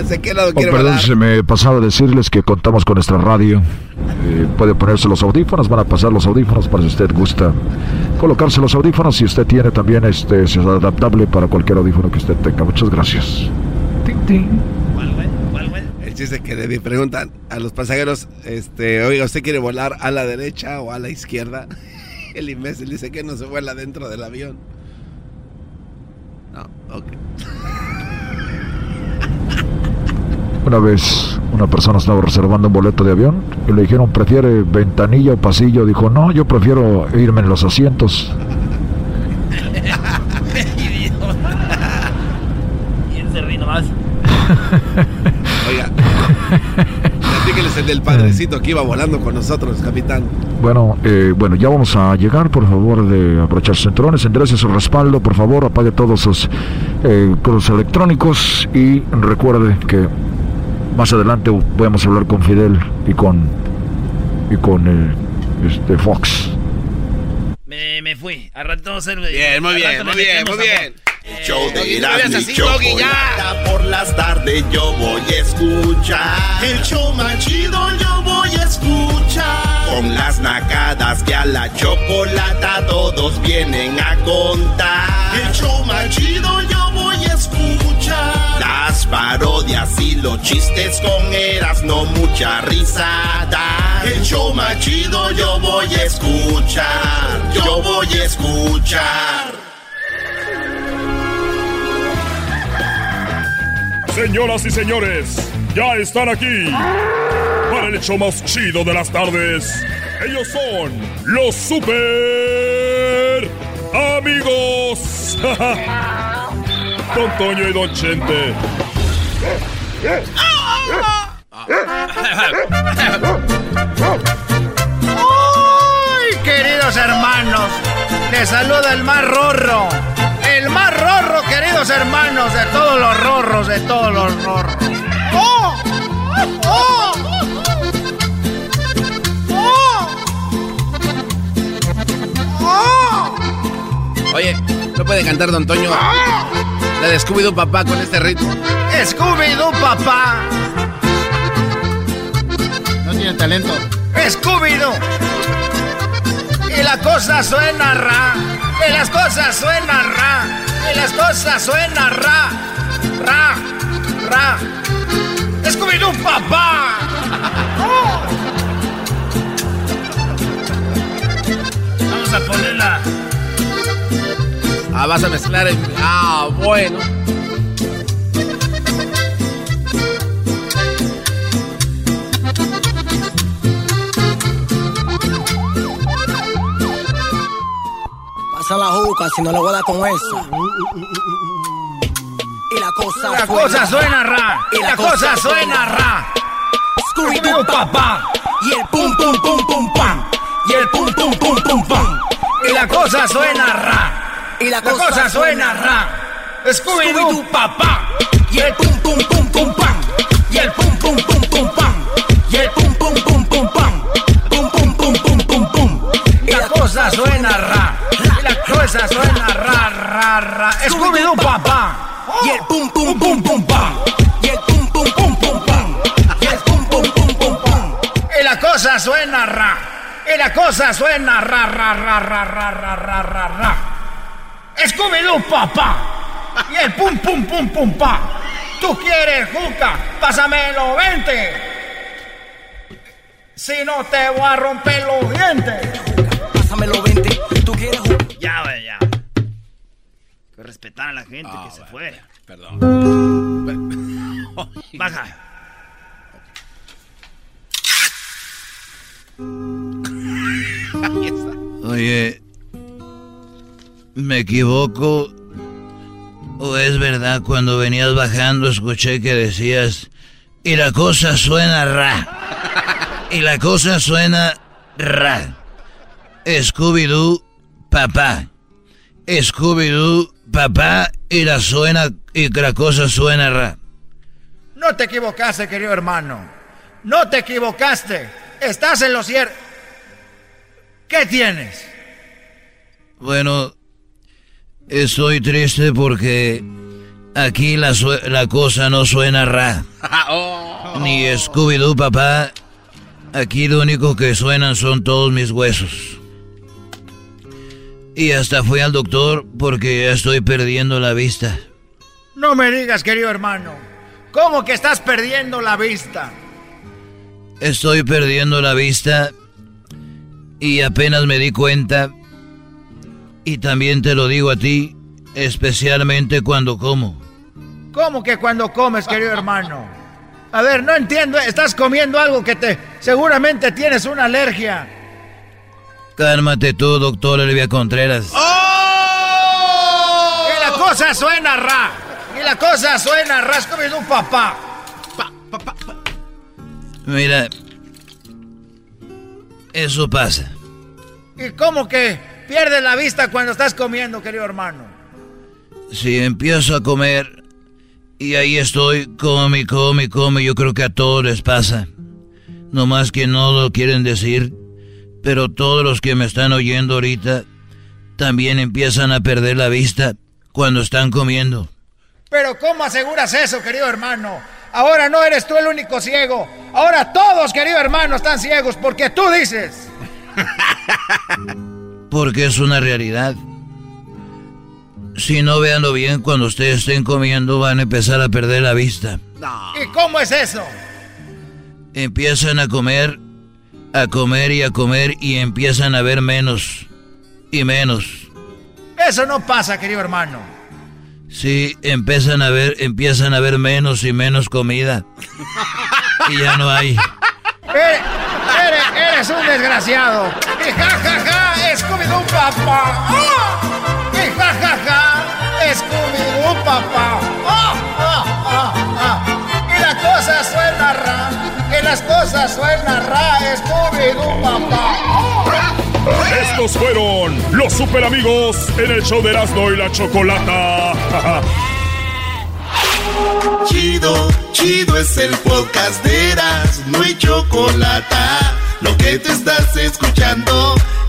¿Hacia qué lado Oh, perdón, se me pasaba decirles que contamos con nuestra radio. Eh, puede ponerse los audífonos, van a pasar los audífonos para si usted gusta colocarse los audífonos. Si usted tiene también este, es adaptable para cualquier audífono que usted tenga. Muchas gracias. El chiste que le preguntan a los pasajeros, este, oiga, ¿usted quiere volar a la derecha o a la izquierda? El imbécil dice que no se vuela dentro del avión. No, ok. Una vez una persona estaba reservando un boleto de avión y le dijeron, ¿prefiere ventanilla o pasillo? Dijo, no, yo prefiero irme en los asientos. y él se ríe nomás. Oiga, platíqueles el del padrecito que iba volando con nosotros, capitán. Bueno, eh, bueno, ya vamos a llegar, por favor, de aprovechar sus cinturones, enderece su respaldo, por favor, apague todos sus eh, electrónicos y recuerde que más adelante podemos hablar con Fidel y con y con eh, este Fox. Me, me fui. Al rato vamos a hacer. Bien, muy bien, rato muy bien, muy a- bien. El show de Erasmo y. Chocolata por las tardes yo voy a escuchar. El show más chido yo voy a escuchar. Con las nacadas que a la chocolata todos vienen a contar. El show más chido yo parodias y los chistes con Erasmo mucha risada. El show más chido yo voy a escuchar. Yo voy a escuchar. Señoras y señores, ya están aquí para el hecho más chido de las tardes. Ellos son los super amigos. Don Toño y Don Chente. ¡Ay, queridos hermanos! Les saluda el más rorro. El más rorro, queridos hermanos, de todos los rorros, de todos los rorros. ¡Oh! ¡Oh! ¡Oh! Oye, ¿no puede cantar Don Toño? La de Scooby-Doo papá con este ritmo. ¡Scooby-Doo, papá! No tiene talento. ¡Scooby-Doo! Y la cosa suena ra. Y las cosas suenan ra. Y las cosas suenan ra. Ra. Ra. ¡Scooby-Doo, papá! Vamos a ponerla. Ah, vas a mezclar el... Ah, bueno. Pasa la juca si no le voy a dar con esa. Y la cosa La cosa suena ra. Y la cosa suena ra. Scooby-Doo, papá. Y el pum, pum, pum, pum, pam. Y el pum, pum, pum, pum, pam. Y la cosa suena ra y la, la cosa, cosa, suena ra. Scooby-Doo, papá. Y el pum, pum, pum, pum, pam. Y el pum, pum, pum, pum, pam. Y el pum, pum, pum, pum, pam. Pum, pum, pum, pum, pum, pum. Y la cosa suena ra. Y la cosa suena ra, ra, ra. Scooby-Doo, papá. Y el pum, pum, pum, pum, pam. Y el pum, pum, pum, pum, pam. Y el pum, pum, pum, pum, pam. Y la cosa suena ra. Y la cosa suena ra, ra, ra, ra, ra, ra, ra, ra. Scooby-Doo, papá. Y el pum, pum, pum, pum, pa. Tú quieres juca, pásamelo, vente. Si no te voy a romper los dientes. Pásamelo, vente. Tú quieres juca. Ya, güey, ya. Que respetar a la gente que se fue. Perdón. Baja. Ahí está. Oye, ¿me equivoco? ¿O es verdad cuando venías bajando escuché que decías, y la cosa suena ra? Y la cosa suena ra. Scooby-Doo, papá. Scooby-Doo, papá, y la suena, y la cosa suena ra. No te equivocaste, querido hermano. No te equivocaste. Estás en lo cierto. ¿Qué tienes? Bueno, estoy triste porque aquí la, la cosa no suena ra. Ni Scooby-Doo, papá. Aquí lo único que suenan son todos mis huesos. Y hasta fui al doctor porque ya estoy perdiendo la vista. No me digas, querido hermano. ¿Cómo que estás perdiendo la vista? Estoy perdiendo la vista y apenas me di cuenta Y también te lo digo a ti, especialmente cuando como. ¿Cómo que cuando comes, querido hermano? A ver, no entiendo, estás comiendo algo que te seguramente tienes una alergia. Cálmate tú, doctor Elvia Contreras. ¡Oh! Y la cosa suena ra. Y la cosa suena ra. Es comiendo un papá. Mira, eso pasa. ¿Y cómo que pierdes la vista cuando estás comiendo, querido hermano? Si empiezo a comer y ahí estoy, come, come, come, yo creo que a todos les pasa. No más que no lo quieren decir, pero todos los que me están oyendo ahorita también empiezan a perder la vista cuando están comiendo. Pero ¿cómo aseguras eso, querido hermano? Ahora no eres tú el único ciego. Ahora todos, querido hermano, están ciegos porque tú dices. Porque es una realidad. Si no veanlo bien, cuando ustedes estén comiendo van a empezar a perder la vista. ¿Y cómo es eso? Empiezan a comer, a comer y a comer y empiezan a ver menos y menos. Eso no pasa, querido hermano. Sí, empiezan a ver, empiezan a ver menos y menos comida. y ya no hay. Eres, eres, eres un desgraciado. Ja, ja, ja, es un papá. ¡Oh! Y ja, ja, ja, es un papá. ¡Oh! ¡Oh! ¡Oh! ¡Oh! Y la cosa suena ra. Y las cosas suenan ra. Es un papá. Estos fueron los super amigos en el show de Erasmo y la Chocolata. Chido, chido es el podcast de Erasmo y Chocolata. Lo que te estás escuchando,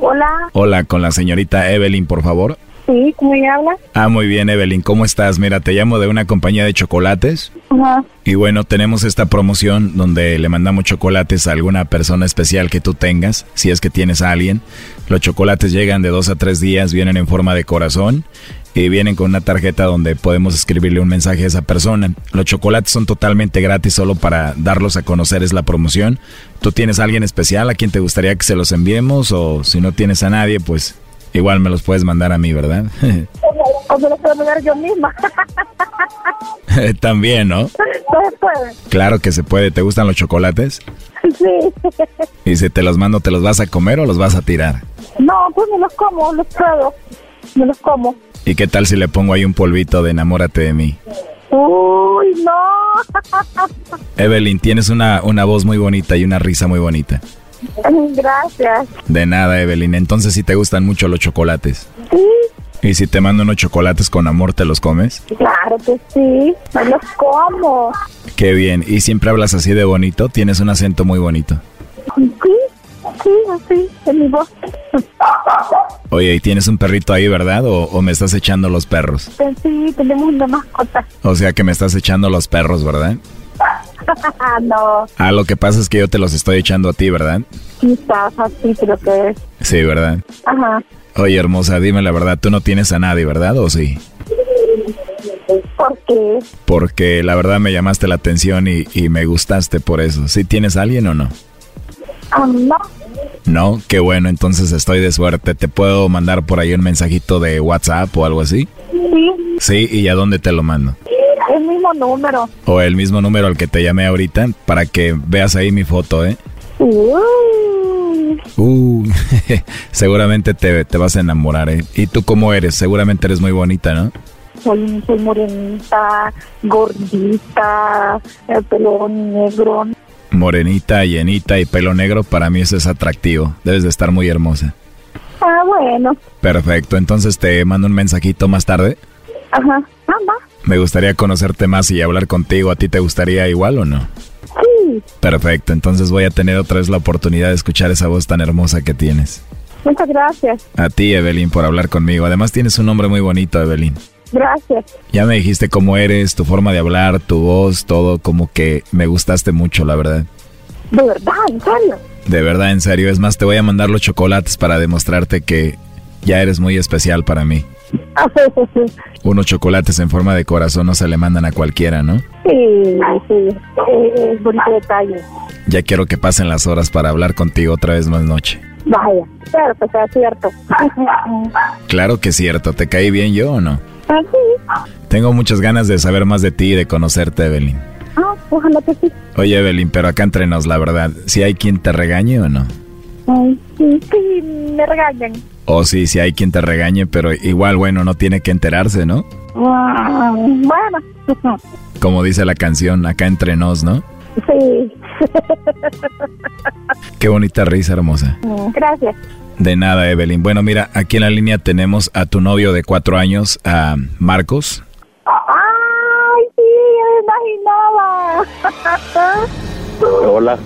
Hola, Hola, con la señorita Evelyn, por favor. sí, ¿cómo ella habla? Ah, muy bien, Evelyn, ¿cómo estás? Mira, te llamo de una compañía de chocolates. Ajá. Y bueno, tenemos esta promoción donde le mandamos chocolates a alguna persona especial que tú tengas, si es que tienes a alguien. Los chocolates llegan de dos a tres días, vienen en forma de corazón y vienen con una tarjeta donde podemos escribirle un mensaje a esa persona. Los chocolates son totalmente gratis, solo para darlos a conocer es la promoción. ¿Tú tienes a alguien especial a quien te gustaría que se los enviemos? O si no tienes a nadie, pues igual me los puedes mandar a mí, ¿verdad? O me lo puedo dar yo misma. También, ¿no? No se puede. Claro que se puede. ¿Te gustan los chocolates? Sí. Y si te los mando, ¿te los vas a comer o los vas a tirar? No, pues me los como, los pruebo. Me los como. ¿Y qué tal si le pongo ahí un polvito de enamórate de mí? Uy, no. Evelyn, tienes una, una voz muy bonita y una risa muy bonita. Gracias. De nada, Evelyn. Entonces sí te gustan mucho los chocolates. Sí, ¿Y si te mando unos chocolates con amor, te los comes? Claro que sí, me los como. Qué bien. ¿Y siempre hablas así de bonito? Tienes un acento muy bonito. Sí, sí, así, en mi voz. Oye, ¿y tienes un perrito ahí, verdad? ¿O, o me estás echando los perros? Sí, tenemos una mascota. O sea que me estás echando los perros, ¿verdad? no, Ah, lo que pasa es que yo te los estoy echando a ti, ¿verdad? quizás así creo que es. Sí, ¿verdad? Ajá. Oye, hermosa, dime la verdad, tú no tienes a nadie, ¿verdad? ¿O sí? ¿Por qué? Porque la verdad me llamaste la atención y, y me gustaste por eso. ¿Sí tienes a alguien o no? Ah, no, No, qué bueno, entonces estoy de suerte. ¿Te puedo mandar por ahí un mensajito de WhatsApp o algo así? sí, Sí, ¿y a dónde te lo mando? El mismo número. O el mismo número al que te llamé ahorita para que veas ahí mi foto, ¿eh? Uy, Uh, seguramente te, te vas a enamorar, ¿eh? ¿Y tú cómo eres? Seguramente eres muy bonita, ¿no? soy, soy morenita, gordita, el pelo negro. Morenita, llenita y pelo negro, para mí eso es atractivo. Debes de estar muy hermosa. Ah, bueno. Perfecto, entonces te mando un mensajito más tarde. Ajá. Ah, va. Me gustaría conocerte más y hablar contigo. ¿A ti te gustaría igual o no? Sí. Perfecto, entonces voy a tener otra vez la oportunidad de escuchar esa voz tan hermosa que tienes. Muchas gracias. A ti, Evelyn, por hablar conmigo. Además tienes un nombre muy bonito, Evelyn. Gracias. Ya me dijiste cómo eres, tu forma de hablar, tu voz, todo, como que me gustaste mucho, la verdad. De verdad, en serio. De verdad, en serio. Es más, te voy a mandar los chocolates para demostrarte que ya eres muy especial para mí. Unos chocolates en forma de corazón no se le mandan a cualquiera, ¿no? Sí, sí. Es bonito detalle. Ya quiero que pasen las horas para hablar contigo otra vez más noche. Vaya, claro, pues es cierto. Claro que es cierto, ¿te caí bien yo o no? Ah, sí. Tengo muchas ganas de saber más de ti y de conocerte, Evelyn. Ah, ojalá que sí. Oye, Evelyn, pero acá entre nos, la verdad, si hay quien te regañe o no. Ay, sí, sí, me regañan. O sí, si hay quien te regañe, pero igual, bueno, no tiene que enterarse, ¿no? Ah, bueno, Como dice la canción, acá entre nos, ¿no? sí. Qué bonita risa, hermosa. Gracias. De nada, Evelyn. Bueno, mira, aquí en la línea tenemos a tu novio de cuatro años, a Marcos. Ay, sí, me imaginaba. Hola.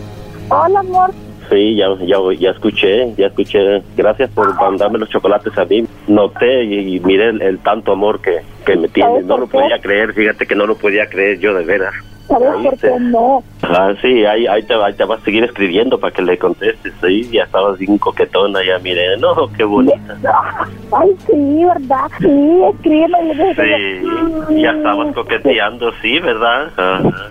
Hola, amor. Sí, ya, ya, ya escuché, ya escuché. Gracias por mandarme los chocolates a mí. Noté y, y miré el, el tanto amor que, que me tienes. No lo podía creer, fíjate que no lo podía creer yo de veras. ¿Sabes por qué no? Ah, sí, ahí, ahí, te, ahí te vas a seguir escribiendo para que le contestes. Sí, ya estabas bien coquetona, ya miré. No, qué bonita. Ay, sí, ¿verdad? Sí, escríbeme. Sí, ya estabas coqueteando, sí, ¿verdad? Ajá.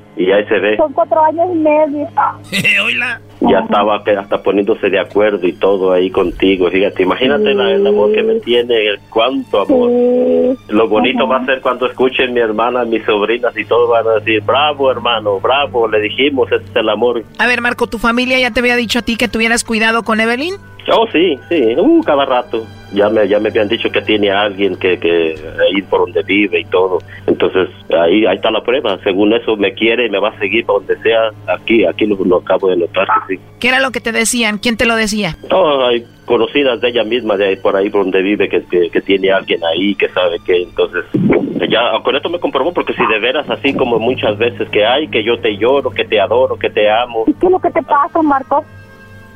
Y ahí se ve, Son cuatro años y medio. ya estaba hasta poniéndose de acuerdo y todo ahí contigo, fíjate, imagínate la- el amor que me tiene, el cuánto amor. Lo bonito va a ser cuando escuchen mi hermana, mis sobrinas y todos van a decir, bravo hermano, bravo, le dijimos, ese es el amor. A ver, Marco, ¿tu familia ya te había dicho a ti que tuvieras cuidado con Evelyn? Oh, sí, sí, uh, cada rato. Ya me, ya me habían dicho que tiene a alguien que, que ahí por donde vive y todo. Entonces, ahí, ahí está la prueba. Según eso, me quiere y me va a seguir para donde sea. Aquí, aquí lo, lo acabo de notar que sí. ¿Qué era lo que te decían? ¿Quién te lo decía? No, hay conocidas de ella misma, de ahí por ahí por donde vive, que, que, que tiene a alguien ahí, que sabe que entonces... Ya, con esto me comprobó, porque si de veras así como muchas veces que hay, que yo te lloro, que te adoro, que te amo, ¿Qué es lo que te pasa, Marco?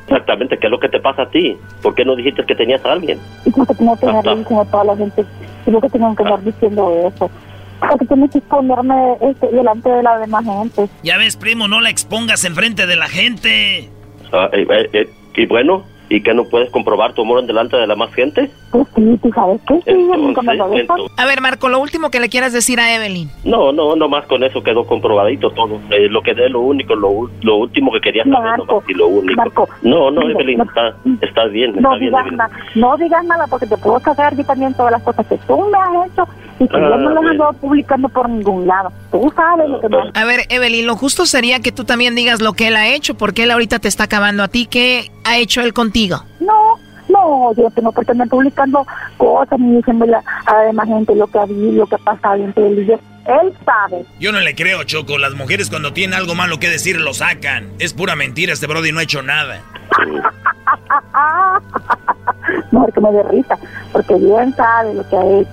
Exactamente, ¿qué es lo que te pasa a ti? ¿Por qué no dijiste que tenías a alguien? Y como que tengo que andar diciendo a toda la gente. Y lo que tengo que andar diciendo eso. Porque tienes que exponerme este, delante de la demás gente. Ya ves, primo, no la expongas enfrente de la gente. Ah, eh, eh, eh, y bueno, ¿y que no puedes comprobar tu amor en delante de la más gente? Pues sí, tú sabes que sí, me lo entonces- A ver, Marco, lo último que le quieras decir a Evelyn. No, no, nomás con eso quedó comprobadito todo. Eh, lo que de lo único, lo, lo último que quería saber, Marco, nomás, y lo único. Marco, no, no, Evelyn, no- está, está bien, No está bien, digas, Evelyn. nada, no digas nada porque te puedo sacar yo también todas las cosas que tú me has hecho y que Ah, yo no las ando publicando por ningún lado. Tú sabes lo que me A ver, Evelyn, lo justo sería que tú también digas lo que él ha hecho, porque él ahorita te está acabando a ti. ¿Qué ha hecho él contigo? No, no, yo no por estar publicando cosas ni diciéndole a la demás gente lo que ha habido, lo que ha pasado entre él y yo. Él sabe. Yo no le creo, Choco. Las mujeres cuando tienen algo malo que decir lo sacan. Es pura mentira, este Brody no ha hecho nada. Que me dé risa, porque bien sabe lo que ha hecho.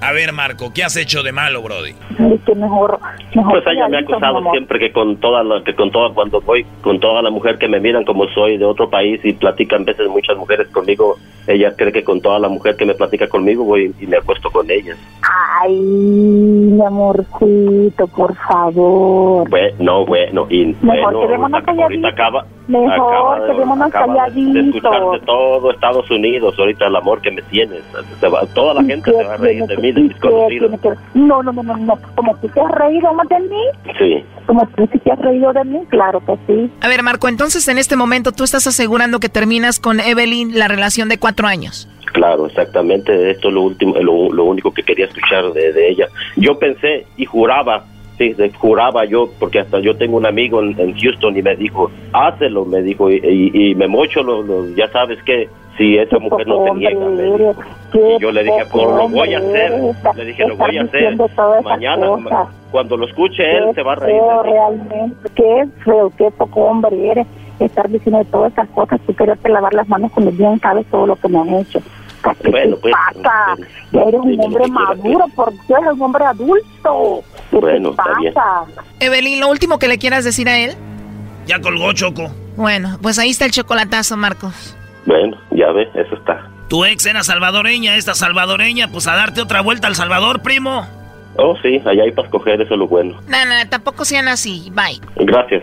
A ver, Marco, ¿qué has hecho de malo, Brody? Es que mejor, mejor Pues ella me ha acusado siempre que con toda la, que con toda cuando voy con toda la mujer que me miran como soy de otro país y platican veces muchas mujeres conmigo, ella cree que con toda la mujer que me platica conmigo voy y me acuesto con ellas. Ay, mi amorcito, por favor. Bueno, no, bueno, y Mejor bueno, quedémonos ahorita acaba, Mejor acaba de- quedémonos acaba de- de calladitos. escucharte todo Estados Unidos, ahorita el amor que me tienes, se va- toda la gente se va a reír de mí, de mis ¿Qué conocidos. No, no, no, no, no. Como tú te has reído más de mí, Sí. como tú sí te has reído de mí, claro que sí. A ver, Marco, entonces en este momento tú estás asegurando que terminas con Evelyn la relación de cuatro años. Claro, exactamente. Esto es lo último, lo, lo único que quería escuchar de, de ella. Yo pensé y juraba, sí, juraba yo, porque hasta yo tengo un amigo en, en Houston y me dijo, hácelo, me dijo, y, y, y me mocho, lo, lo- ya sabes que si esa mujer no se niega, me dijo. Y yo le dije, pues lo voy a hacer, le dije, lo voy a hacer. Mañana, cuando lo escuche él, se va a reír. realmente. Qué feo, qué poco hombre eres. Estar diciendo todas esas cosas, tú quererte lavar las manos cuando bien sabes todo lo que me han hecho. ¿Qué Bueno, pues, pasa? Eres un hombre maduro, por Dios, eres un hombre adulto. ¿Qué Bueno, te está bien. pasa? Evelyn, lo último que le quieras decir a él. Ya colgó, Choco. Bueno, pues ahí está el chocolatazo, Marcos. Bueno, ya ves, eso está. Tu ex era salvadoreña, esta salvadoreña, pues a darte otra vuelta al Salvador, primo. Oh, sí, allá hay para escoger, eso es lo bueno. No, no, tampoco sean así. Bye. Gracias.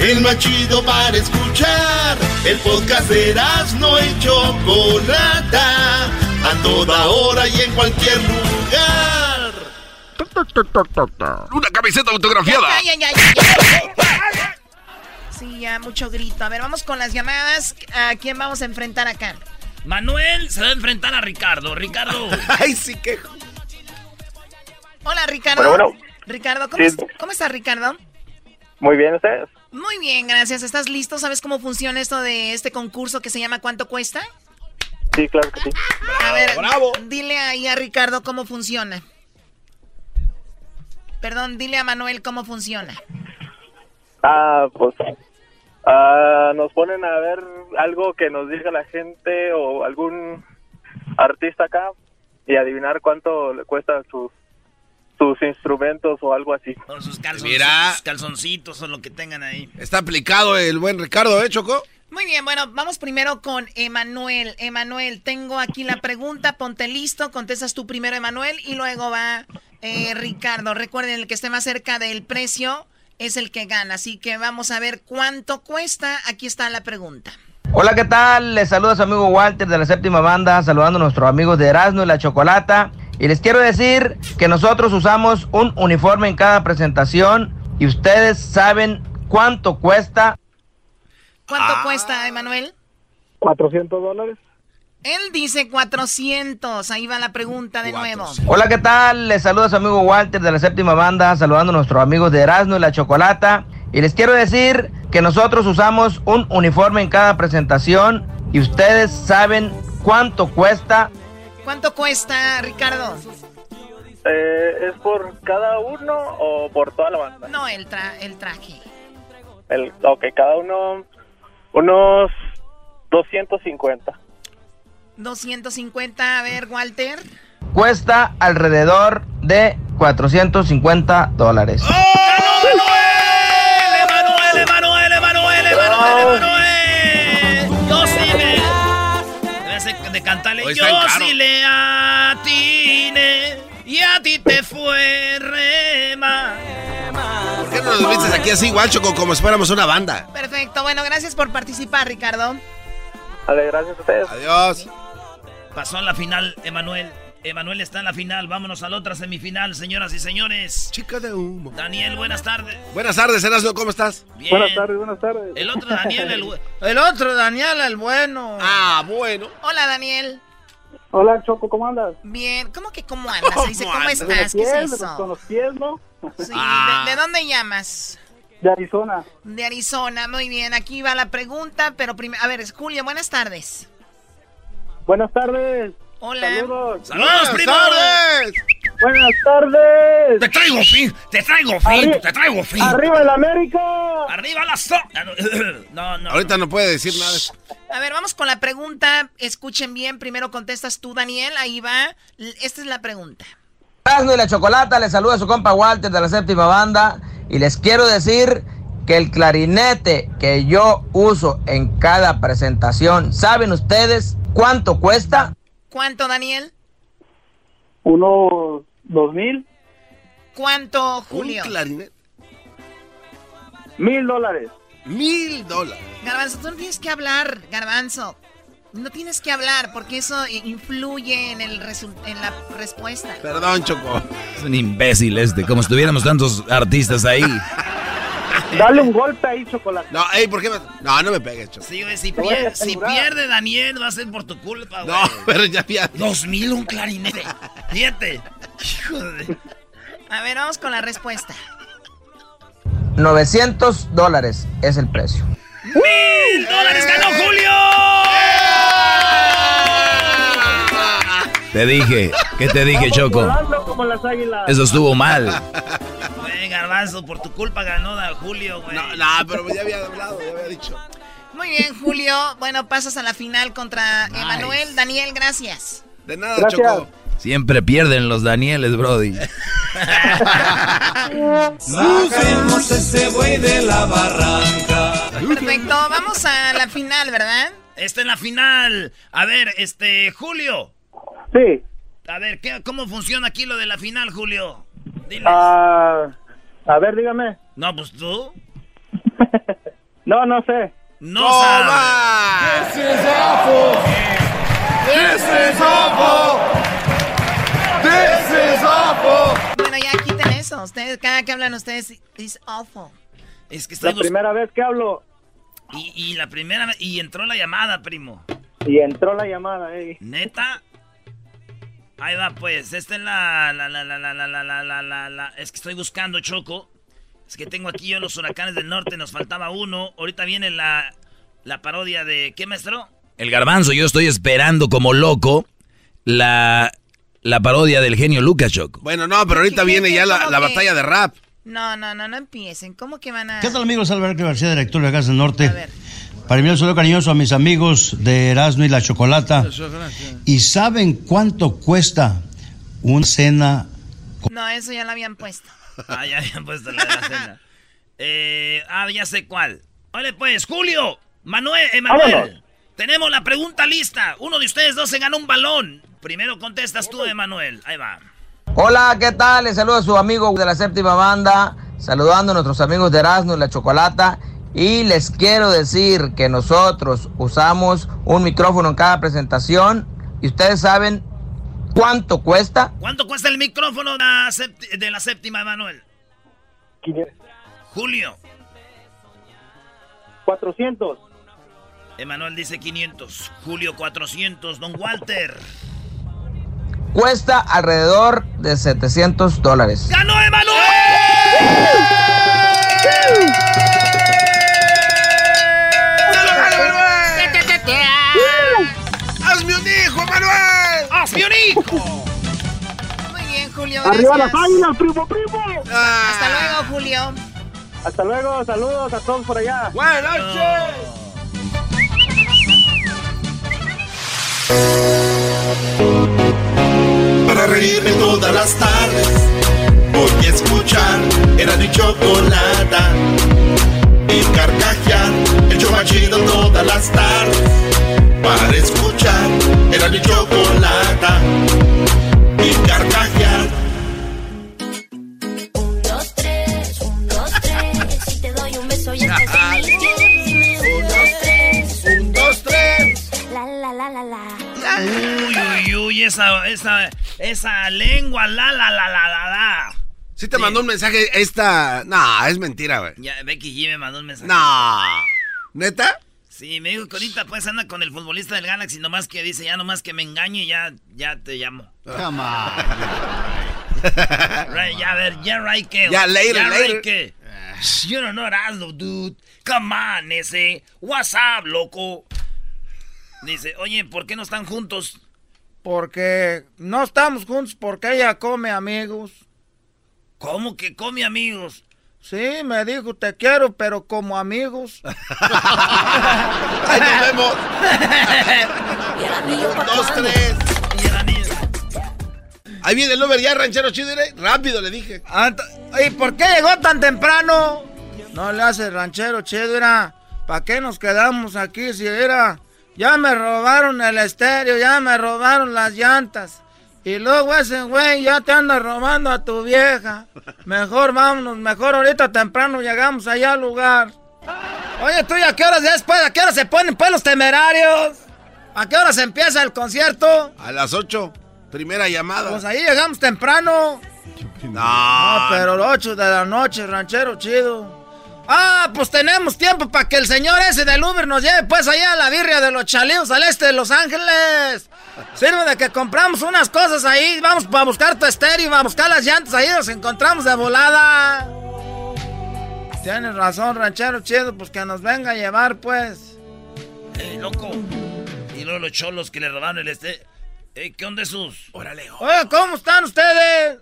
El más chido para escuchar. El podcast de no y Chocolata. A toda hora y en cualquier lugar. Una camiseta autografiada. Ay, ay, ay, ay, ay. Sí, ya mucho grito. A ver, vamos con las llamadas. ¿A quién vamos a enfrentar acá? Manuel se va a enfrentar a Ricardo. Ricardo. Ay, sí que. Hola, Ricardo. Bueno, bueno. Ricardo, ¿cómo, Sí. es- ¿cómo estás, Ricardo? Muy bien, ¿ustedes? Muy bien, gracias. ¿Estás listo? ¿Sabes cómo funciona esto de este concurso que se llama ¿Cuánto cuesta? Sí, claro que sí. a ver, dile ahí a Ricardo cómo funciona. Perdón, dile a Manuel cómo funciona. Ah, pues ah, nos ponen a ver algo que nos diga la gente o algún artista acá y adivinar cuánto le cuesta sus sus instrumentos o algo así. Con sus calzoncitos, Mira. calzoncitos o lo que tengan ahí. Está aplicado el buen Ricardo, ¿eh, Choco? Muy bien, bueno, vamos primero con Emanuel. Emanuel, tengo aquí la pregunta, ponte listo, contestas tú primero, Emanuel, y luego va eh, Ricardo. Recuerden, el que esté más cerca del precio es el que gana, así que vamos a ver cuánto cuesta. Aquí está la pregunta. Hola, ¿qué tal? Les saluda su amigo Walter de la séptima banda, saludando a nuestros amigos de Erasmo y la Chocolata. Y les quiero decir que nosotros usamos un uniforme en cada presentación y ustedes saben cuánto cuesta. ¿Cuánto cuesta, Emanuel? 400 dólares. Él dice 400. Ahí va la pregunta de nuevo. Hola, ¿qué tal? Les saluda su amigo Walter de la séptima banda, saludando a nuestros amigos de Erasmo y la Chocolata. Y les quiero decir que nosotros usamos un uniforme en cada presentación y ustedes saben cuánto cuesta. ¿Cuánto cuesta, Ricardo? Eh, ¿Es por cada uno o por toda la banda? No, el, tra el traje. El, ok, cada uno unos 250. 250, a ver, Walter. Cuesta alrededor de 450 dólares. ¡Emanuel, Emanuel, Emanuel, Emanuel, Emanuel! Yo sí le atine y a ti te fue rema. ¿Por qué no nos vistes aquí así, igual, Choco, como si fuéramos una banda? Perfecto, bueno, gracias por participar, Ricardo. Vale, gracias a ustedes. Adiós. Pasó a la final, Emanuel. Emanuel está en la final. Vámonos a la otra semifinal, señoras y señores. Chica de humo. Daniel, buenas tardes. Buenas tardes, Erasmo, ¿cómo estás? Bien. Buenas tardes, buenas tardes. El otro Daniel, el, El otro, Daniel, el bueno. Ah, bueno. Hola, Daniel. Hola, Choco, ¿cómo andas? Bien, ¿cómo que cómo andas? Se dice, ¿cómo estás? ¿Qué es eso? Con los pies, ¿no? Sí, Ah. ¿de, de dónde llamas? De Arizona. De Arizona, muy bien. Aquí va la pregunta, pero primero... A ver, es Julio, buenas tardes. Buenas tardes. Hola. Saludos. ¡Saludos, primo! Buenas tardes. Te traigo fin, te traigo fin, Arri- te traigo fin. Arriba el América. Arriba la so... Ah, no, No. Ahorita no puede decir nada. A ver, vamos con la pregunta. Escuchen bien. Primero contestas tú, Daniel. Ahí va. Esta es la pregunta. Erasmo y la Chocolata, les saluda su compa Walter de la séptima banda y les quiero decir que el clarinete que yo uso en cada presentación, ¿saben ustedes cuánto cuesta? ¿Cuánto, Daniel? Unos dos mil. ¿Cuánto, Julio? Un clarinete. Mil dólares. Mil dólares. Garbanzo, tú no tienes que hablar, Garbanzo. No tienes que hablar porque eso influye en, el resul- en la respuesta. Perdón, Choco. Es un imbécil este, como si tuviéramos tantos artistas ahí. Dale un golpe ahí, chocolate. No, ey, ¿por qué me.? No, no me pegues, Choco. Sí, güey, si, pier- pierde Daniel va a ser por tu culpa, güey. No, pero ya, ya. Dos mil un clarinete. Fíjate. Hijo de... A ver, vamos con la respuesta. 900 dólares es el precio. ¡Mil dólares ganó Julio! Te dije, ¿qué te dije, Choco? Volando como las águilas. Eso estuvo mal. Güey, Garbanzo, por tu culpa ganó da Julio, güey. No, no, pero ya había hablado, ya había dicho. Muy bien, Julio. Bueno, pasas a la final contra Emanuel. Daniel, gracias. De nada, Gracias. Choco. Siempre pierden los Danieles, Brody. Saquemos ese buey de la barranca. Perfecto, vamos a la final, ¿verdad? Esta es la final. A ver, este, Julio. Sí. A ver, ¿qué, ¿cómo funciona aquí lo de la final, Julio? Diles. Ah, a ver, dígame. No, pues tú. No, no sé. No sabes. This is awful. This is awful. This is awful. Bueno, ya quiten eso. Ustedes, cada que hablan ustedes, is awful. Es que estoy La primera vez que hablo Y, y la primera vez- y entró la llamada, primo. y entró la llamada, eh. ¿Neta? Ahí va, pues. Esta es la, la, la, la, la, la, la, la, la, la, la- Es que estoy buscando, Choco. Es que tengo aquí yo los huracanes del norte, nos faltaba uno. Ahorita viene la, la parodia de... ¿Qué, maestro? El garbanzo, yo estoy esperando como loco la, la parodia del genio Lucas, Choco. Bueno, no, pero ahorita ¿Qué, qué, viene ya la, ¿Cómo la que? batalla de rap. No, no, no, no empiecen. ¿Cómo que van a...? ¿Qué tal amigos? Alberto García, director de Gas del Norte. A ver. Para enviar un saludo cariñoso a mis amigos de Erasmo y la Chocolata. ¿Y saben cuánto cuesta una cena? No, eso ya lo habían puesto. Ah, ya habían puesto la de la cena. Eh, ah, ya sé cuál. Vale, pues, Julio, Manuel, Emanuel. Vámonos. Tenemos la pregunta lista. Uno de ustedes dos se ganó un balón. Primero contestas tú, Emanuel. Ahí va. Hola, ¿qué tal? Les saluda a su amigo de la séptima banda, saludando a nuestros amigos de Erasmo y la Chocolata. Y les quiero decir que nosotros usamos un micrófono en cada presentación. Y ustedes saben cuánto cuesta. ¿Cuánto cuesta el micrófono de la, séptima, Emanuel? 500. Julio. 400. Emanuel dice 500. Julio 400. Don Walter. Cuesta alrededor de 700 dólares. ¡Ganó Emanuel! ¡Hazme un hijo, Manuel! ¡Hazme un hijo! Muy bien, Julio, Arriba Gracias. las águilas, primo, primo! Hasta luego, Julio. Hasta luego, saludos a todos por allá. Buenas noches. Para reírme todas las tardes, voy a escuchar era mi chocolata. Y carcajear, el yo machido todas las tardes. Para escuchar era mi chocolata. Y carcajear. dos, tres, un, dos, tres. Si te doy un beso ya estás. Dime un, dos, tres, un, dos, tres. La, la, la, la, la. Uy, uy, uy, esa, esa, esa lengua, la, la, la, la, la, la. Sí te mandó un mensaje esta... No, es mentira, güey. Ya, Becky G me mandó un mensaje. No. ¿Neta? Sí, me dijo que ahorita pues anda con el futbolista del Galaxy, nomás que dice, ya nomás que me engañe y ya, ya te llamo. Come on. Right, ya, a ver, ya, right, que. Ya, later, ya, later. right, que. You don't know Erasmo, dude. Come on, ese. What's up, loco? Dice, oye, ¿por qué no están juntos? Porque no estamos juntos porque ella come amigos. ¿Cómo que come amigos? Sí, me dijo, te quiero, pero como amigos. ¡Ay, nos vemos! Dos, tres. Ahí viene el Uber ya, ranchero chido. ¿eh? Rápido, le dije. Ah, ¿Y por qué llegó tan temprano? No le hace ranchero chido, era. ¿Para qué nos quedamos aquí si era? Ya me robaron el estéreo, ya me robaron las llantas. Y luego ese güey ya te anda robando a tu vieja. Mejor vámonos, mejor ahorita temprano llegamos allá al lugar. Oye, tú, ¿y a qué horas después? ¿A qué hora se ponen pues los temerarios? ¿A qué hora se empieza el concierto? A las ocho. Primera llamada. Pues ahí llegamos temprano. No. No, pero las 8 de la noche, ranchero chido. Ah, pues tenemos tiempo para que el señor ese del Uber nos lleve pues allá a la birria de los chalíos al este de Los Ángeles. Sirve de que compramos unas cosas ahí, vamos a buscar tu estéreo, a buscar las llantas ahí, nos encontramos de volada. Tienes razón, ranchero chido, pues que nos venga a llevar pues. Eh, loco. Y luego los cholos que le robaron el este. Eh, ¿Qué onda esos? Órale. Oye, ¿cómo están ustedes?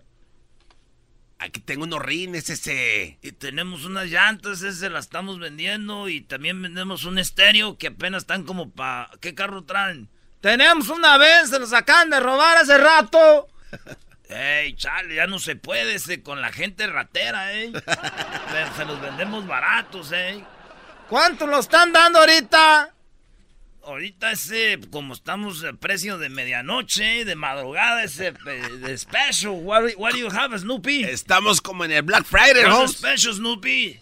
Aquí tengo unos rines ese. Y tenemos unas llantas, ese las estamos vendiendo. Y también vendemos un estéreo que apenas están como para. ¿Qué carro traen? Tenemos una vez, se los acaban de robar hace rato. Ey, chale, ya no se puede ese con la gente ratera, eh. Pero se los vendemos baratos, eh. ¿Cuánto lo están dando ahorita? Ahorita ese, como estamos a precio de medianoche, de madrugada, ese eh, de special. What, what do you have, Snoopy? Estamos como en el Black Friday, Holmes. special, Snoopy?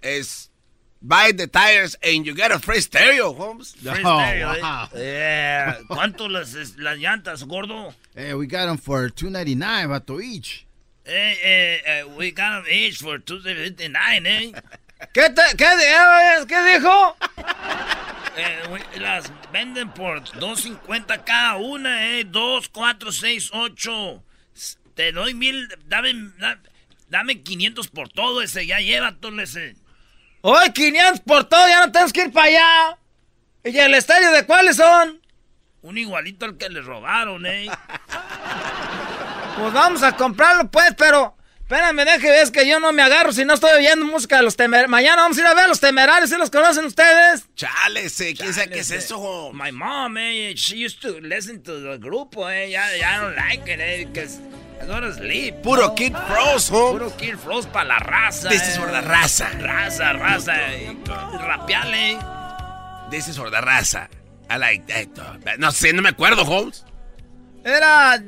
Es buy the tires and you get a free stereo, Holmes. Free stereo, eh. Yeah. ¿Cuánto las, las llantas, gordo? Hey, we got them for 2.99 vato each. Eh, eh, eh, we got them each for 259, eh. ¿Qué, te, qué, ¿Qué dijo? Eh, we- las venden por 2.50 cada una, eh. 2, 4, 6, 8. Te doy mil. Dame, da- dame 500 por todo ese. Ya llévatelo ese. Hoy 500 por todo, ya no tenemos que ir para allá. ¿Y el estadio de cuáles son? Un igualito al que le robaron, eh. Pues vamos a comprarlo, pues, pero. Espérame, deje, es que yo no me agarro si no estoy oyendo música de los temerarios. Mañana vamos a ir a ver a los temerarios, ¿sí los conocen ustedes? Chale, ese, ¿quién sabe qué es eso? My mom, eh, she used to listen to the grupo, eh. Ya, ya don't like it, eh, because I to sleep. Puro no? Kid Frost, home. Puro Kid Frost para la raza. This is for the raza. Raza, raza. eh, Rapeale. This is for the raza. I like that. No sé, no me acuerdo, Holmes. Era.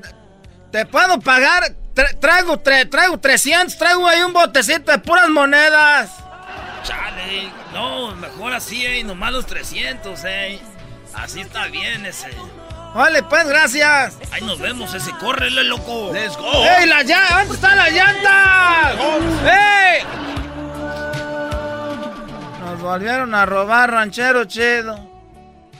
Te puedo pagar. Tra- traigo, tre- traigo 300, traigo ahí un botecito de puras monedas. Chale. No, mejor así, eh. Nomás los 300, eh. Así está bien ese. Vale, pues, gracias. Ahí nos vemos ese. Córrele, loco. Let's go. ¡Ey, la llanta! ¿Dónde están las llantas? ¡Ey! Nos volvieron a robar, ranchero chido.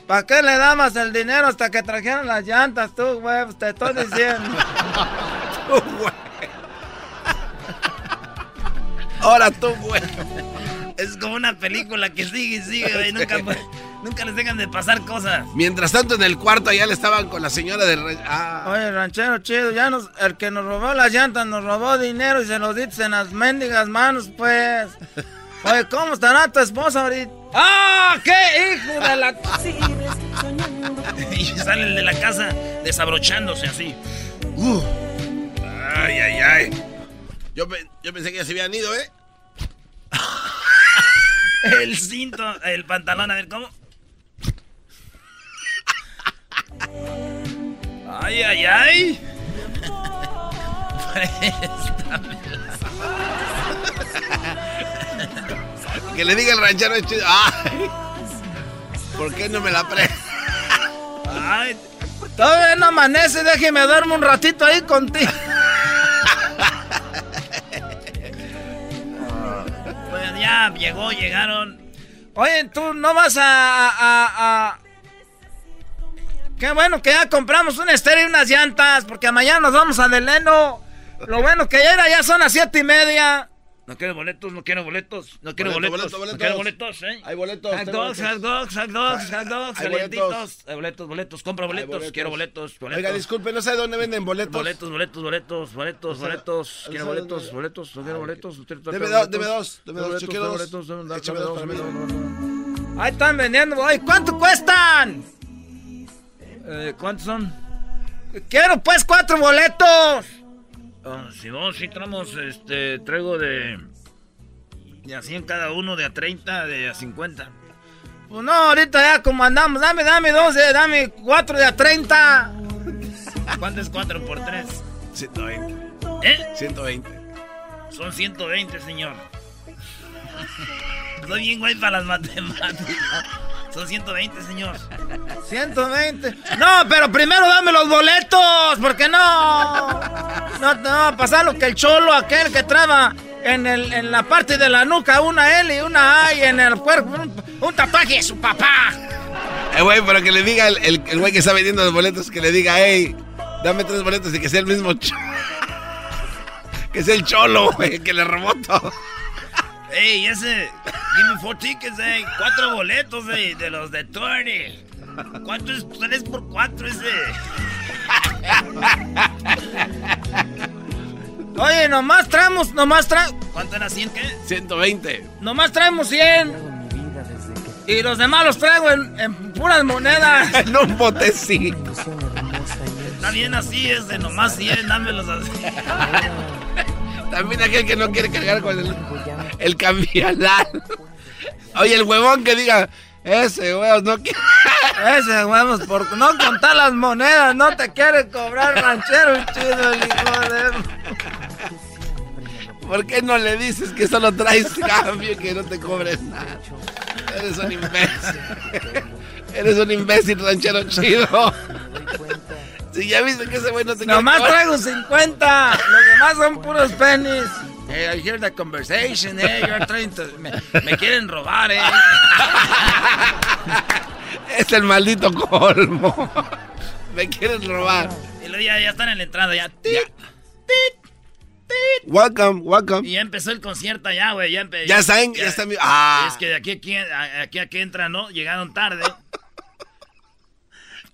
¿Para qué le dabas el dinero hasta que trajeron las llantas, tú, güey? Te estoy diciendo. Ahora tú, güey. Es como una película que sigue y sigue, güey. Nunca, nunca les dejan de pasar cosas. Mientras tanto, en el cuarto allá le estaban con la señora de... re- Ah, Oye, ranchero chido, ya nos, el que nos robó las llantas nos robó dinero y se lo diste en las mendigas manos, pues. Oye, ¿cómo estará tu esposa ahorita? ¡Ah! ¡Qué hijo de la... y salen de la casa desabrochándose así. Uh. Ay, ay, ay. Yo, yo pensé que ya se habían ido, ¿eh? El cinto, el pantalón, a ver cómo. Ay, ay, ay. Que le diga el ranchero es chido. Ay, ¿Por qué no me la pre... Ay, Todavía no amanece, déjeme duermo un ratito ahí contigo. Ya llegó, llegaron. Oye, tú no vas a, a, Qué bueno que ya compramos un estéreo y unas llantas, porque mañana nos vamos a Deleno. Lo bueno que ya era, ya son las siete y media. No quiero boletos, no quiero boletos, no quiero Boleto, boletos, boleto, no quiero boletos. ¿eh? Hay boletos, Hot dogs, hot boletos. dogs, hot dogs, hot dogs, Hay calientitos. boletos. Hay boletos, boletos, compra boletos, boletos. quiero boletos, boletos. Oiga, disculpe, no sé dónde venden boletos. Boletos, boletos, boletos, boletos, O sea, boletos. Quiero boletos, ¿dónde? boletos, no quiero boletos. Deme boletos. dos, deme dos, deme dos, yo quiero dos. boletos, Échame dos, mí. dos. Ahí están vendiendo. ¿cuánto cuestan? Eh, ¿Cuántos son? Quiero pues cuatro boletos. Ah, si vos sí traemos, este, traigo de... De a 100 cada uno, de a 30, de a 50. Pues no, ahorita ya como andamos. Dame, dame dos, de- dame cuatro de a 30. ¿Cuánto es 4 por 3? 120. ¿Eh? 120. Son 120, señor. Soy bien güey para las matemáticas. Son 120, señor. 120. No, pero primero dame los boletos, porque no. No te va a pasar lo que el cholo, aquel que traba en, el, en la parte de la nuca, una L y una A y en el cuerpo un, un tatuaje de su papá. Eh, güey, pero que le diga el, el, el güey que está vendiendo los boletos, que le diga, hey, dame tres boletos y que sea el mismo cho- Que sea el cholo, güey, que le robó todo. Ey, ese. Give me four tickets, ey. Cuatro boletos, ey, de los de Tony. ¿Cuánto es 3 por 4 ese? Oye, nomás traemos, nomás traemos. ¿Cuánto era 100 qué? 120. Nomás traemos 100. Y los demás los traigo en, en puras monedas. en un botecito. Está bien así, es de nomás 100, dámelos así. También aquel que no quiere cargar con el, el cambialar. Oye, el huevón que diga, ese huevón no quiere. Ese huevos, por no contar las monedas, no te quiere cobrar ranchero chido, el hijo de. ¿Por qué no le dices que solo traes cambio y que no te cobres nada? Eres un imbécil. Eres un imbécil ranchero chido. Si ya viste que ese güey no te quiere Nomás traigo 50. Los demás son puros pennies. Hey, I hear the conversation, eh. You're trying to... me, me quieren robar, eh. Es el maldito colmo. Me quieren robar. Y luego ya, ya están en la entrada, ya. tit, Welcome, welcome. Y ya empezó el concierto allá, güey. Ya, empe- Ya saben, ya están- ah. Es que de aquí a aquí, aquí a que entran, ¿no? Llegaron tarde.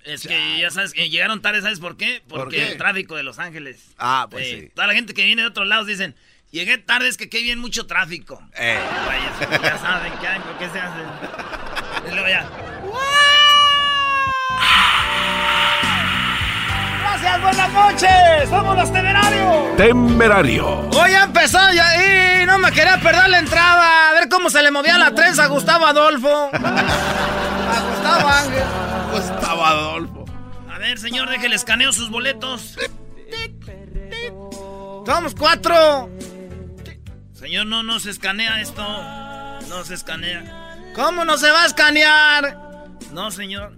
Es que ya sabes, que llegaron tarde, ¿sabes por qué? ¿Por Porque qué? el tráfico de Los Ángeles. Ah, pues Eh, sí. Toda la gente que viene de otros lados dicen, llegué tarde, es que aquí viene mucho tráfico. Eh. Vaya, ya saben qué, hay, qué se hace. Y luego ya. Gracias, buenas noches. Somos los temerarios. Temerario. Hoy ya empezó ya, y no me quería perder la entrada. A ver cómo se le movía la trenza a Gustavo Adolfo. A Gustavo Ángel. Gustavo Adolfo. A ver, señor, déjele escaneo sus boletos. Somos cuatro. Señor, no, no se escanea esto. No se escanea. ¿Cómo no se va a escanear? No, señor.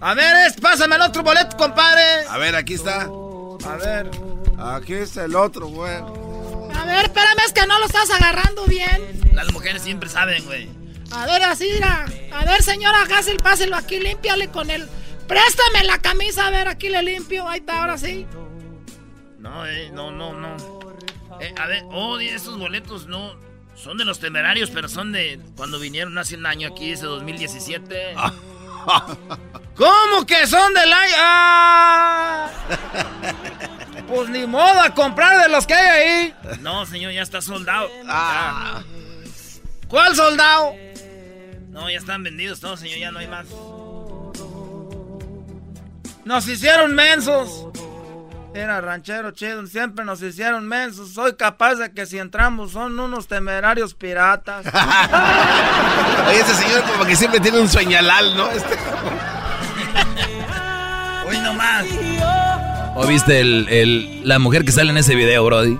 A ver, es, pásame el otro boleto, compadre. A ver, aquí está. A ver. Aquí está el otro, güey. A ver, espérame, es que no lo estás agarrando bien. Las mujeres siempre saben, güey. A ver, así, mira. A ver, señora Hassel, páselo aquí, límpiale con él. Préstame la camisa, a ver, aquí le limpio. Ahí está, ahora sí. No, eh, no, no, no. Eh, a ver, oh, esos boletos no. Son de los temerarios, pero son de cuando vinieron hace un año aquí, ese 2017. ¿Cómo que son del año? ¡Ah! Pues ni modo a comprar de los que hay ahí. No, señor, ya está soldado. Ah. ¿Cuál soldado? No, ya están vendidos todos, señor, ya no hay más. Nos hicieron mensos. Era ranchero chido, siempre nos hicieron mensos. Soy capaz de que si entramos son unos temerarios piratas. Oye, ese señor como que siempre tiene un sueñalal, ¿no? Este... Hoy nomás. ¿O viste el, el- la mujer que sale en ese video, Brody?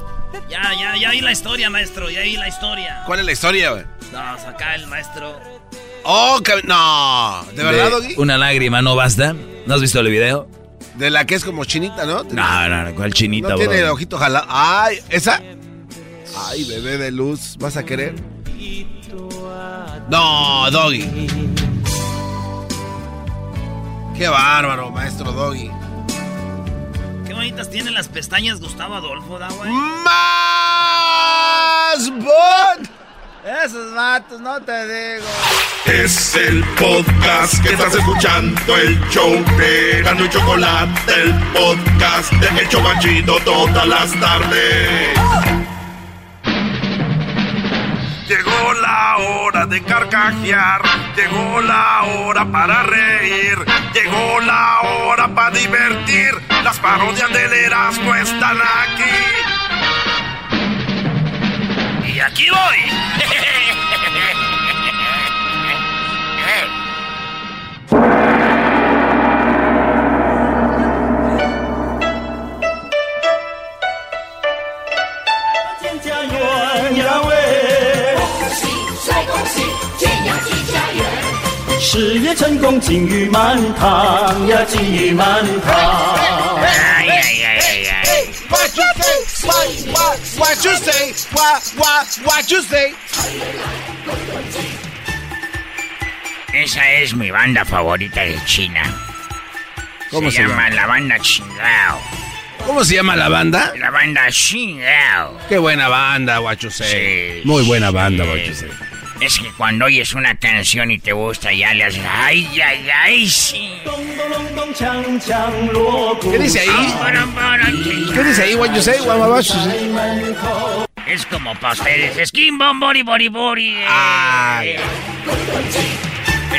Ya, ya, ya vi la historia, maestro, ya vi la historia. ¿Cuál es la historia, güey? No, acá el maestro. Oh, cab- no. ¿De verdad, Doggy? Una lágrima no basta. ¿No has visto el video? De la que es como chinita, ¿no? No, no, no, ¿cuál chinita, No tiene el ojito jalado. Ay, esa. Ay, bebé de luz. ¿Vas a querer? No, Doggy. Qué bárbaro, maestro Doggy. Qué bonitas tienen las pestañas Gustavo Adolfo, da, güey. ¡Más bot! Esos vatos, no te digo. Es el podcast que estás escuchando, el show de Gano y Chocolate, el podcast de El Chobachito todas las tardes. Llegó la hora de carcajear, llegó la hora para reír, llegó la hora para divertir. Las parodias del Erasmo están aquí. aquí voy. Yeah. Esa es mi banda favorita de China. ¿Cómo se llama? La banda Chingao. ¿Cómo se llama la banda? La banda Chingao. Qué buena banda, say. Sí, Muy buena sí. banda, you say. Es que cuando oyes una canción y te gusta, ya le haces. ¡Ay, ay, ay! Sí. ¿Qué dice ahí? ¿Qué dice ahí, what you say? What, what, what you say? Es como para ustedes. Skin bom bori bori bori. Ay.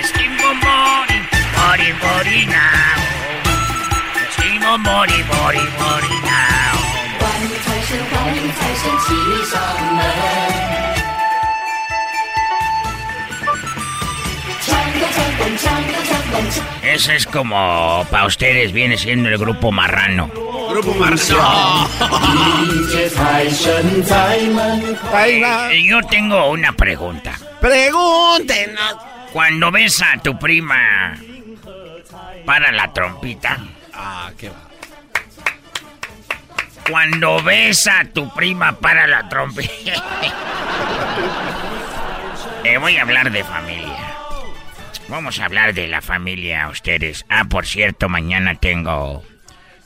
Skin bom bori bori bori now. Skin bom bori bori bori now. Ese es como para ustedes viene siendo el grupo marrano. Grupo. Eh, Yo tengo una pregunta. Pregúntenos. Cuando ves a tu prima para la trompita. Ah, qué va. Cuando ves a tu prima para la trompita. Eh, voy a hablar de familia. Vamos a hablar de la familia a ustedes. Ah, por cierto, mañana tengo.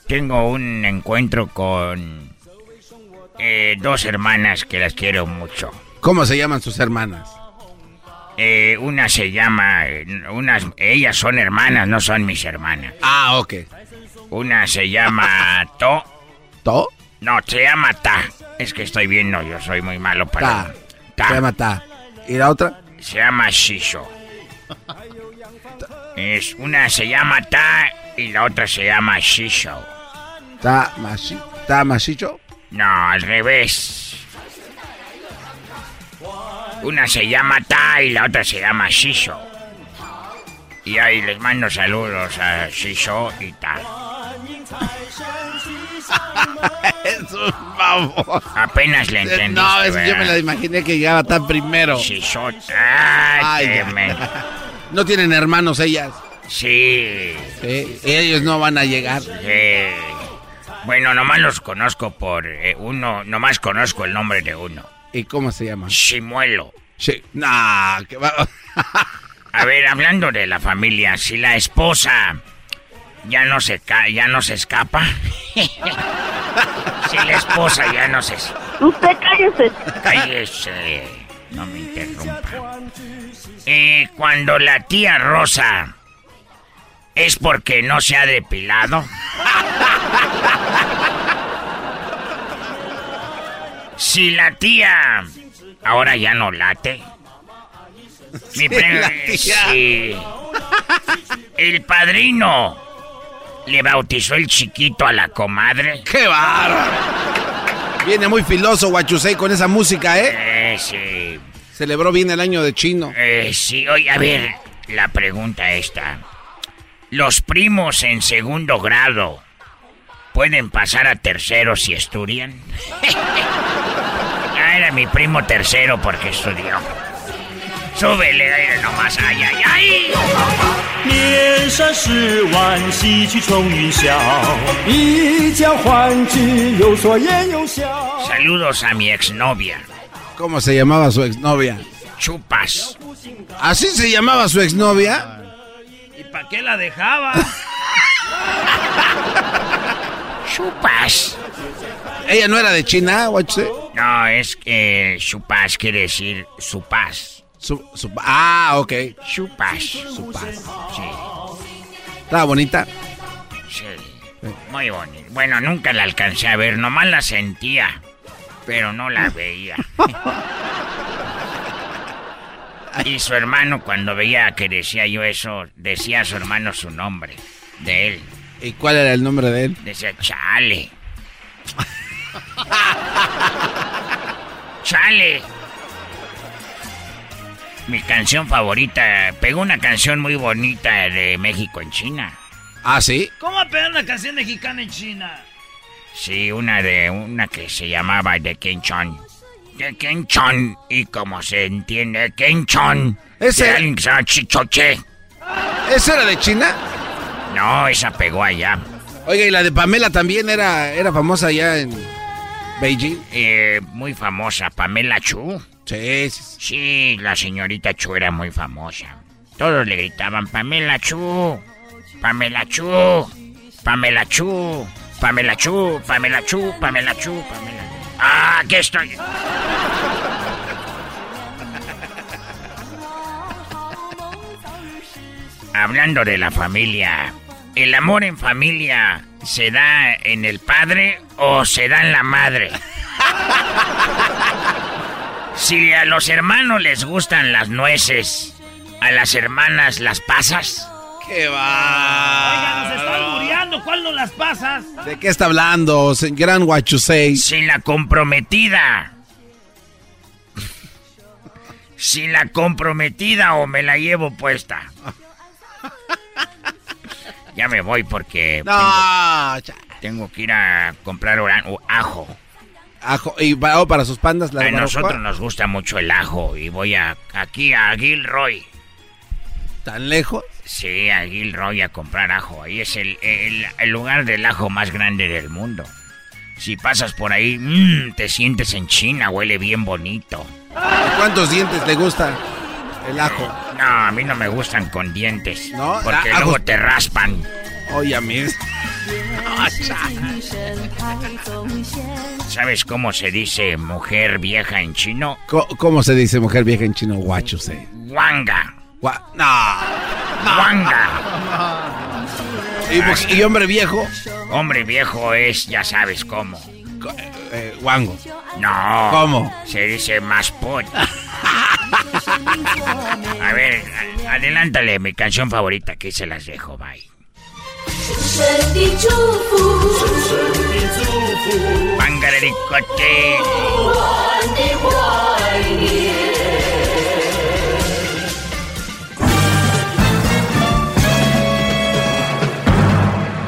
Tengo un encuentro con. eh, dos hermanas que las quiero mucho. ¿Cómo se llaman sus hermanas? Eh, una se llama. unas, ellas son hermanas, no son mis hermanas. Ah, ok. Una se llama To. ¿To? No, se llama Ta. Es que estoy viendo, yo soy muy malo para. Ta. Se llama Ta. ¿Y la otra? Se llama Shisho. Es una se llama Ta y la otra se llama Shisho. ¿Ta, machi, ta machicho? No, al revés. Una se llama Ta y la otra se llama Shisho. Y ahí les mando saludos a Shisho y Ta. es un. Apenas le entendiste, No, es que yo me la imaginé que llegaba tan primero. Shisho. Ay, Ay, No tienen hermanos ellas. Sí. Sí, Ellos no van a llegar. Eh, bueno, nomás los conozco por eh, uno, nomás conozco el nombre de uno. ¿Y cómo se llama? Chimuelo. Sí. Nah, que va. A ver, hablando de la familia, si la esposa ya no se ca ya no se escapa. si la esposa ya no se Usted cállese. cállese. No me interrumpa. Eh, cuando la tía Rosa es porque no se ha depilado. si la tía ahora ya no late. Mi Sí, sí. El padrino le bautizó el chiquito a la comadre. ¡Qué bárbaro! Viene muy filoso Guachusei con esa música, ¿eh? Eh, sí. Celebró bien el año de chino. Eh, sí, oye, a ver, la pregunta esta. ¿Los primos en segundo grado pueden pasar a tercero si estudian? ah, era mi primo tercero porque estudió. Súbele aire nomás, ay, ay, ay. 年少时玩戏曲冲云霄，一将欢聚，有说言有笑。 Saludos a mi exnovia. ¿Cómo se llamaba su exnovia? Chupas. ¿Así se llamaba su exnovia? ¿Y para qué la dejaba? Chupas. ¿Ella no era de China? No, es que chupas quiere decir su paz. Su, su- ah, ok. Chupas. Su paz. Sí. Estaba bonita. Sí, muy bonito. Bueno, nunca la alcancé a ver, nomás la sentía, pero no la veía. y su hermano, cuando veía que decía yo eso, decía a su hermano su nombre, de él. ¿Y cuál era el nombre de él? Decía, chale. chale. Mi canción favorita, pegó una canción muy bonita de México en China. ¿Ah, sí? ¿Cómo pegar una canción mexicana en China? Sí, una de una que se llamaba de Kenchon. De Kenchon. Y como se entiende, Kenchon. Ese- De alguien que se llama Chichoche. ¿Esa era de China? No, esa pegó allá. Oiga, y la de Pamela también era, era famosa allá en Beijing. Eh, muy famosa, Pamela Chu. Sí, sí, Sí, la señorita Chu era muy famosa. Todos le gritaban, Pamela Chu. Pamela Chu. Pamela Chu. Pamela Chu. Pamela Chu. Pamela Chu. Pamela. Ah, aquí estoy. Hablando de la familia, ¿el amor en familia se da en el padre o se da en la madre? Si a los hermanos les gustan las nueces, a las hermanas las pasas. ¡Qué Oiga, nos va! están muriendo. ¿Cuál no las pasas? ¿De qué está hablando, gran Guachusei? Sin la comprometida. Sin la comprometida o me la llevo puesta. Ya me voy porque No, tengo, tengo que ir a comprar ajo. Ajo, y para, oh, para sus pandas, la A nosotros nos gusta mucho el ajo y voy a aquí a Gilroy. ¿Tan lejos? Sí, a Gilroy a comprar ajo. Ahí es el, el- el lugar del ajo más grande del mundo. Si pasas por ahí, mm, te sientes en China, huele bien bonito. ¿Cuántos dientes le gusta el ajo? No, a mí no me gustan con dientes. ¿No? Porque Ah, luego te raspan. Oye, a mí. ¿Sabes cómo se dice mujer vieja en chino? ¿Cómo se dice mujer vieja en chino? Guachusei. Wanga. No. Guanga. No. Pues, y, hombre viejo. Hombre viejo es, ya sabes cómo. Eh, eh, guango. No. ¿Cómo? Se dice más pollo. A ver, adelántale mi canción favorita, que se las dejo, bye. Pangarericote.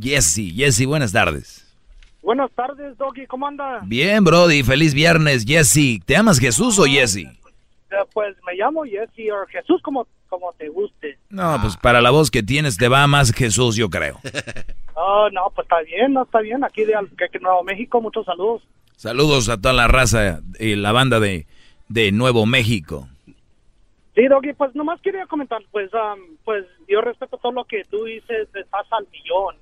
Jesse. Jesse, buenas tardes. Buenas tardes, Doggy, ¿cómo anda? Bien, Brody, feliz viernes, Jesse. ¿Te amas Jesús o Jesse? Eh, Pues me llamo Jesse o Jesús como, como te guste. No, pues para la voz que tienes te va más Jesús, yo creo. Oh, no, pues está bien, no está bien. Aquí de Nuevo México, muchos saludos. Saludos a toda la raza y la banda de, de Nuevo México. Sí, Doggy, pues nomás quería comentar, pues, am, pues yo respeto todo lo que tú dices, estás al millón.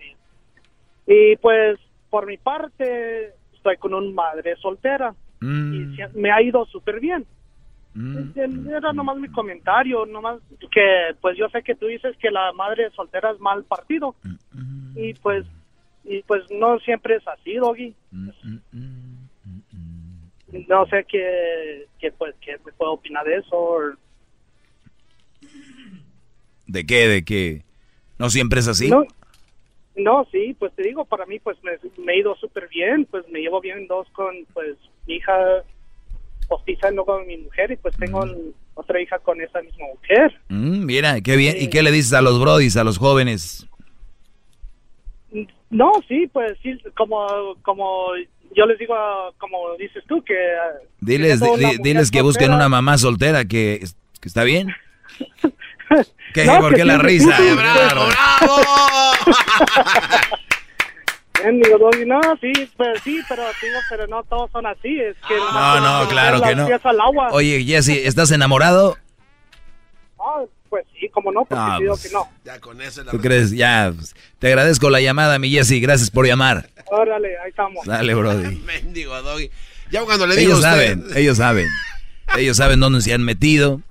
Y, y, pues, por mi parte, estoy con una madre soltera y se- me ha ido súper bien. Era nomás mi comentario, nomás que pues yo sé que tú dices que la madre soltera es mal partido y pues y pues no siempre es así, Doggy. No sé qué, qué pues qué me puedo opinar de eso. ¿De qué? ¿De qué? ¿No siempre es así? No, no, sí, pues te digo, para mí pues me, me he ido súper bien, pues me llevo bien dos con pues mi hija postiza y luego con mi mujer y pues tengo otra hija con esa misma mujer. Mm, mira, qué bien. ¿Y qué le dices a los brodis, a los jóvenes? No, sí, pues sí, como como yo les digo, como dices tú, que... Diles, di- diles que busquen soltera- una mamá soltera que, que está bien. ¿Qué? No, ¿Por que qué la risa? sí, digo, Doggy, no, sí, pues sí, pero digo, pero no todos son así, es que... No, no, claro que no. Al agua. Oye, Jesse, ¿estás enamorado? Ah, pues sí, como no, porque Ah, digo pues. que no. Ya con eso la ¿Tú crees? Ya, pues, te agradezco la llamada, mi Jesse. Gracias por llamar. Órale, ahí estamos. Dale, Brody. Mendigo Doggy. Ya cuando le digo Ellos usted... saben, ellos saben. Ellos saben dónde se han metido.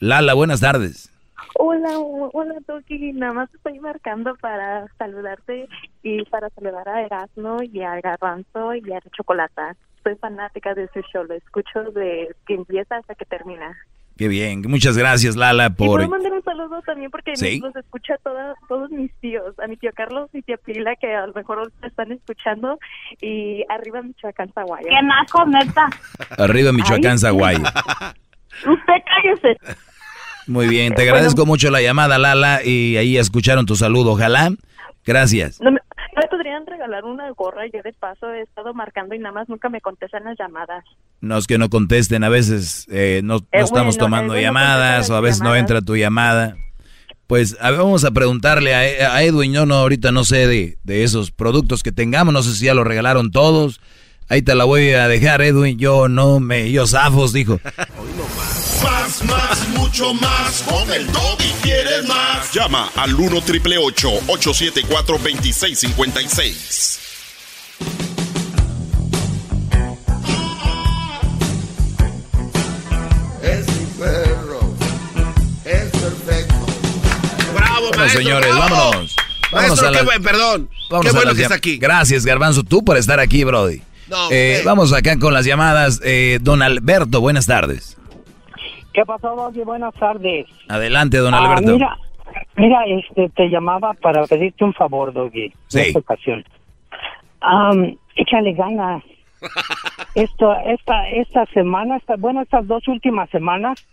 Lala, buenas tardes. Hola, hola Toki, nada más estoy marcando para saludarte y para saludar a Erasmo y a Garbanzo y a Chocolata. Soy fanática de su show, lo escucho de que empieza hasta que termina. Qué bien, muchas gracias Lala Y por... puedo mandar un saludo también porque Sí. los escucha toda, todos mis tíos, a mi tío Carlos y tía Pila que a lo mejor están escuchando y arriba Michoacán, Zaguayo. ¡Qué naco, neta! Arriba Michoacán, Ay. Zaguayo. Usted cállese. Muy bien, te agradezco mucho la llamada Lala y ahí escucharon tu saludo, ojalá. Gracias. No me, no me podrían regalar una gorra, yo de paso he estado marcando y nada más nunca me contestan las llamadas. No es que no contesten, a veces eh, no, no Eh, estamos bueno, tomando eh, bueno, llamadas o a veces no las entra tu llamada. Pues a ver, vamos a preguntarle a, a Edwin, yo no ahorita no sé de, de esos productos que tengamos, no sé si ya los regalaron todos. Ahí te la voy a dejar, Edwin, yo no me, yo zafos, dijo. Más, más, mucho más. Con el Doggy quieres más. Llama al 1 triple 874 2656. Es mi perro. Es perfecto. ¡Bravo, Bueno, maestro! señores, bravo! vámonos. Vámonos Maestro, a qué la- buen, perdón. Vámonos qué bueno que está aquí. Gracias, Garbanzo, tú por estar aquí, Brody. No, Eh, eh. vamos acá con las llamadas. Eh, don Alberto, buenas tardes. ¿Qué pasó, Doggy? Buenas tardes. Adelante, don Ah, Alberto. mira, mira, este, te llamaba para pedirte un favor, Doggy. Sí. En esta ocasión. Am, échale ganas. Esto, esta, esta semana, esta, bueno, estas dos últimas semanas,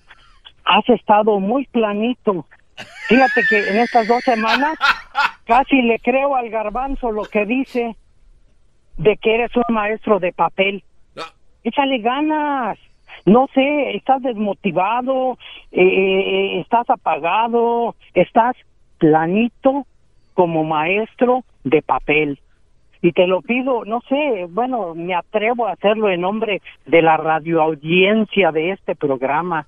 has estado muy planito. Fíjate que en estas dos semanas casi le creo al garbanzo lo que dice de que eres un maestro de papel. Échale ganas. No sé, estás desmotivado, eh, estás apagado, estás planito. como maestro de papel. Y te lo pido, no sé, bueno, me atrevo a hacerlo en nombre de la radioaudiencia de este programa.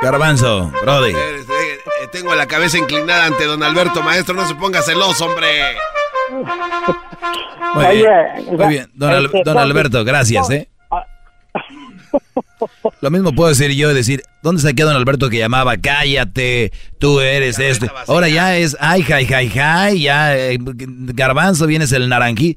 Garbanzo, Brody. Espérese, eh, Tengo la cabeza inclinada ante don Alberto, maestro. No se ponga celoso, hombre. Muy bien, muy bien. Don, Al- este, don Alberto, gracias, ¿eh? Lo mismo puedo decir yo, decir, ¿dónde se quedó don Alberto que llamaba? Cállate, tú eres este. Ahora ya es, ay, jai, jai, jai, ya, eh, garbanzo, vienes el naranjí.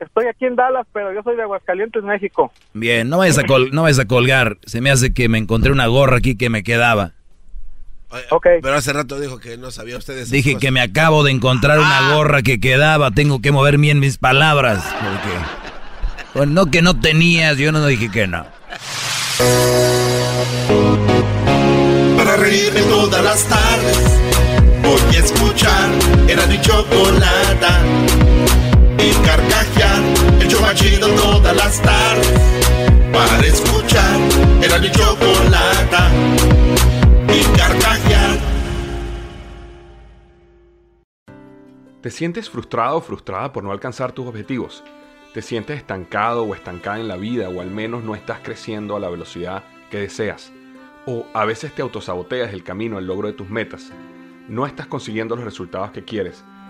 Estoy aquí en Dallas, pero yo soy de Aguascalientes, México. Bien, no vayas a, col- no vayas a colgar. Se me hace que me encontré una gorra aquí que me quedaba. Pero hace rato dijo que no sabía usted de esas Dije cosas. que me acabo de encontrar Ah. una gorra que quedaba. Tengo que mover bien mis palabras. Porque, Pues no que no tenías, yo no dije que no. Para reírme todas las tardes Voy a escuchar Era mi chocolata Y carcajear El show más chido todas las tardes Para escuchar Era mi chocolata Y ¿Te sientes frustrado o frustrada por no alcanzar tus objetivos? ¿Te sientes estancado o estancada en la vida o al menos no estás creciendo a la velocidad que deseas? ¿O a veces te autosaboteas el camino al logro de tus metas? ¿No estás consiguiendo los resultados que quieres?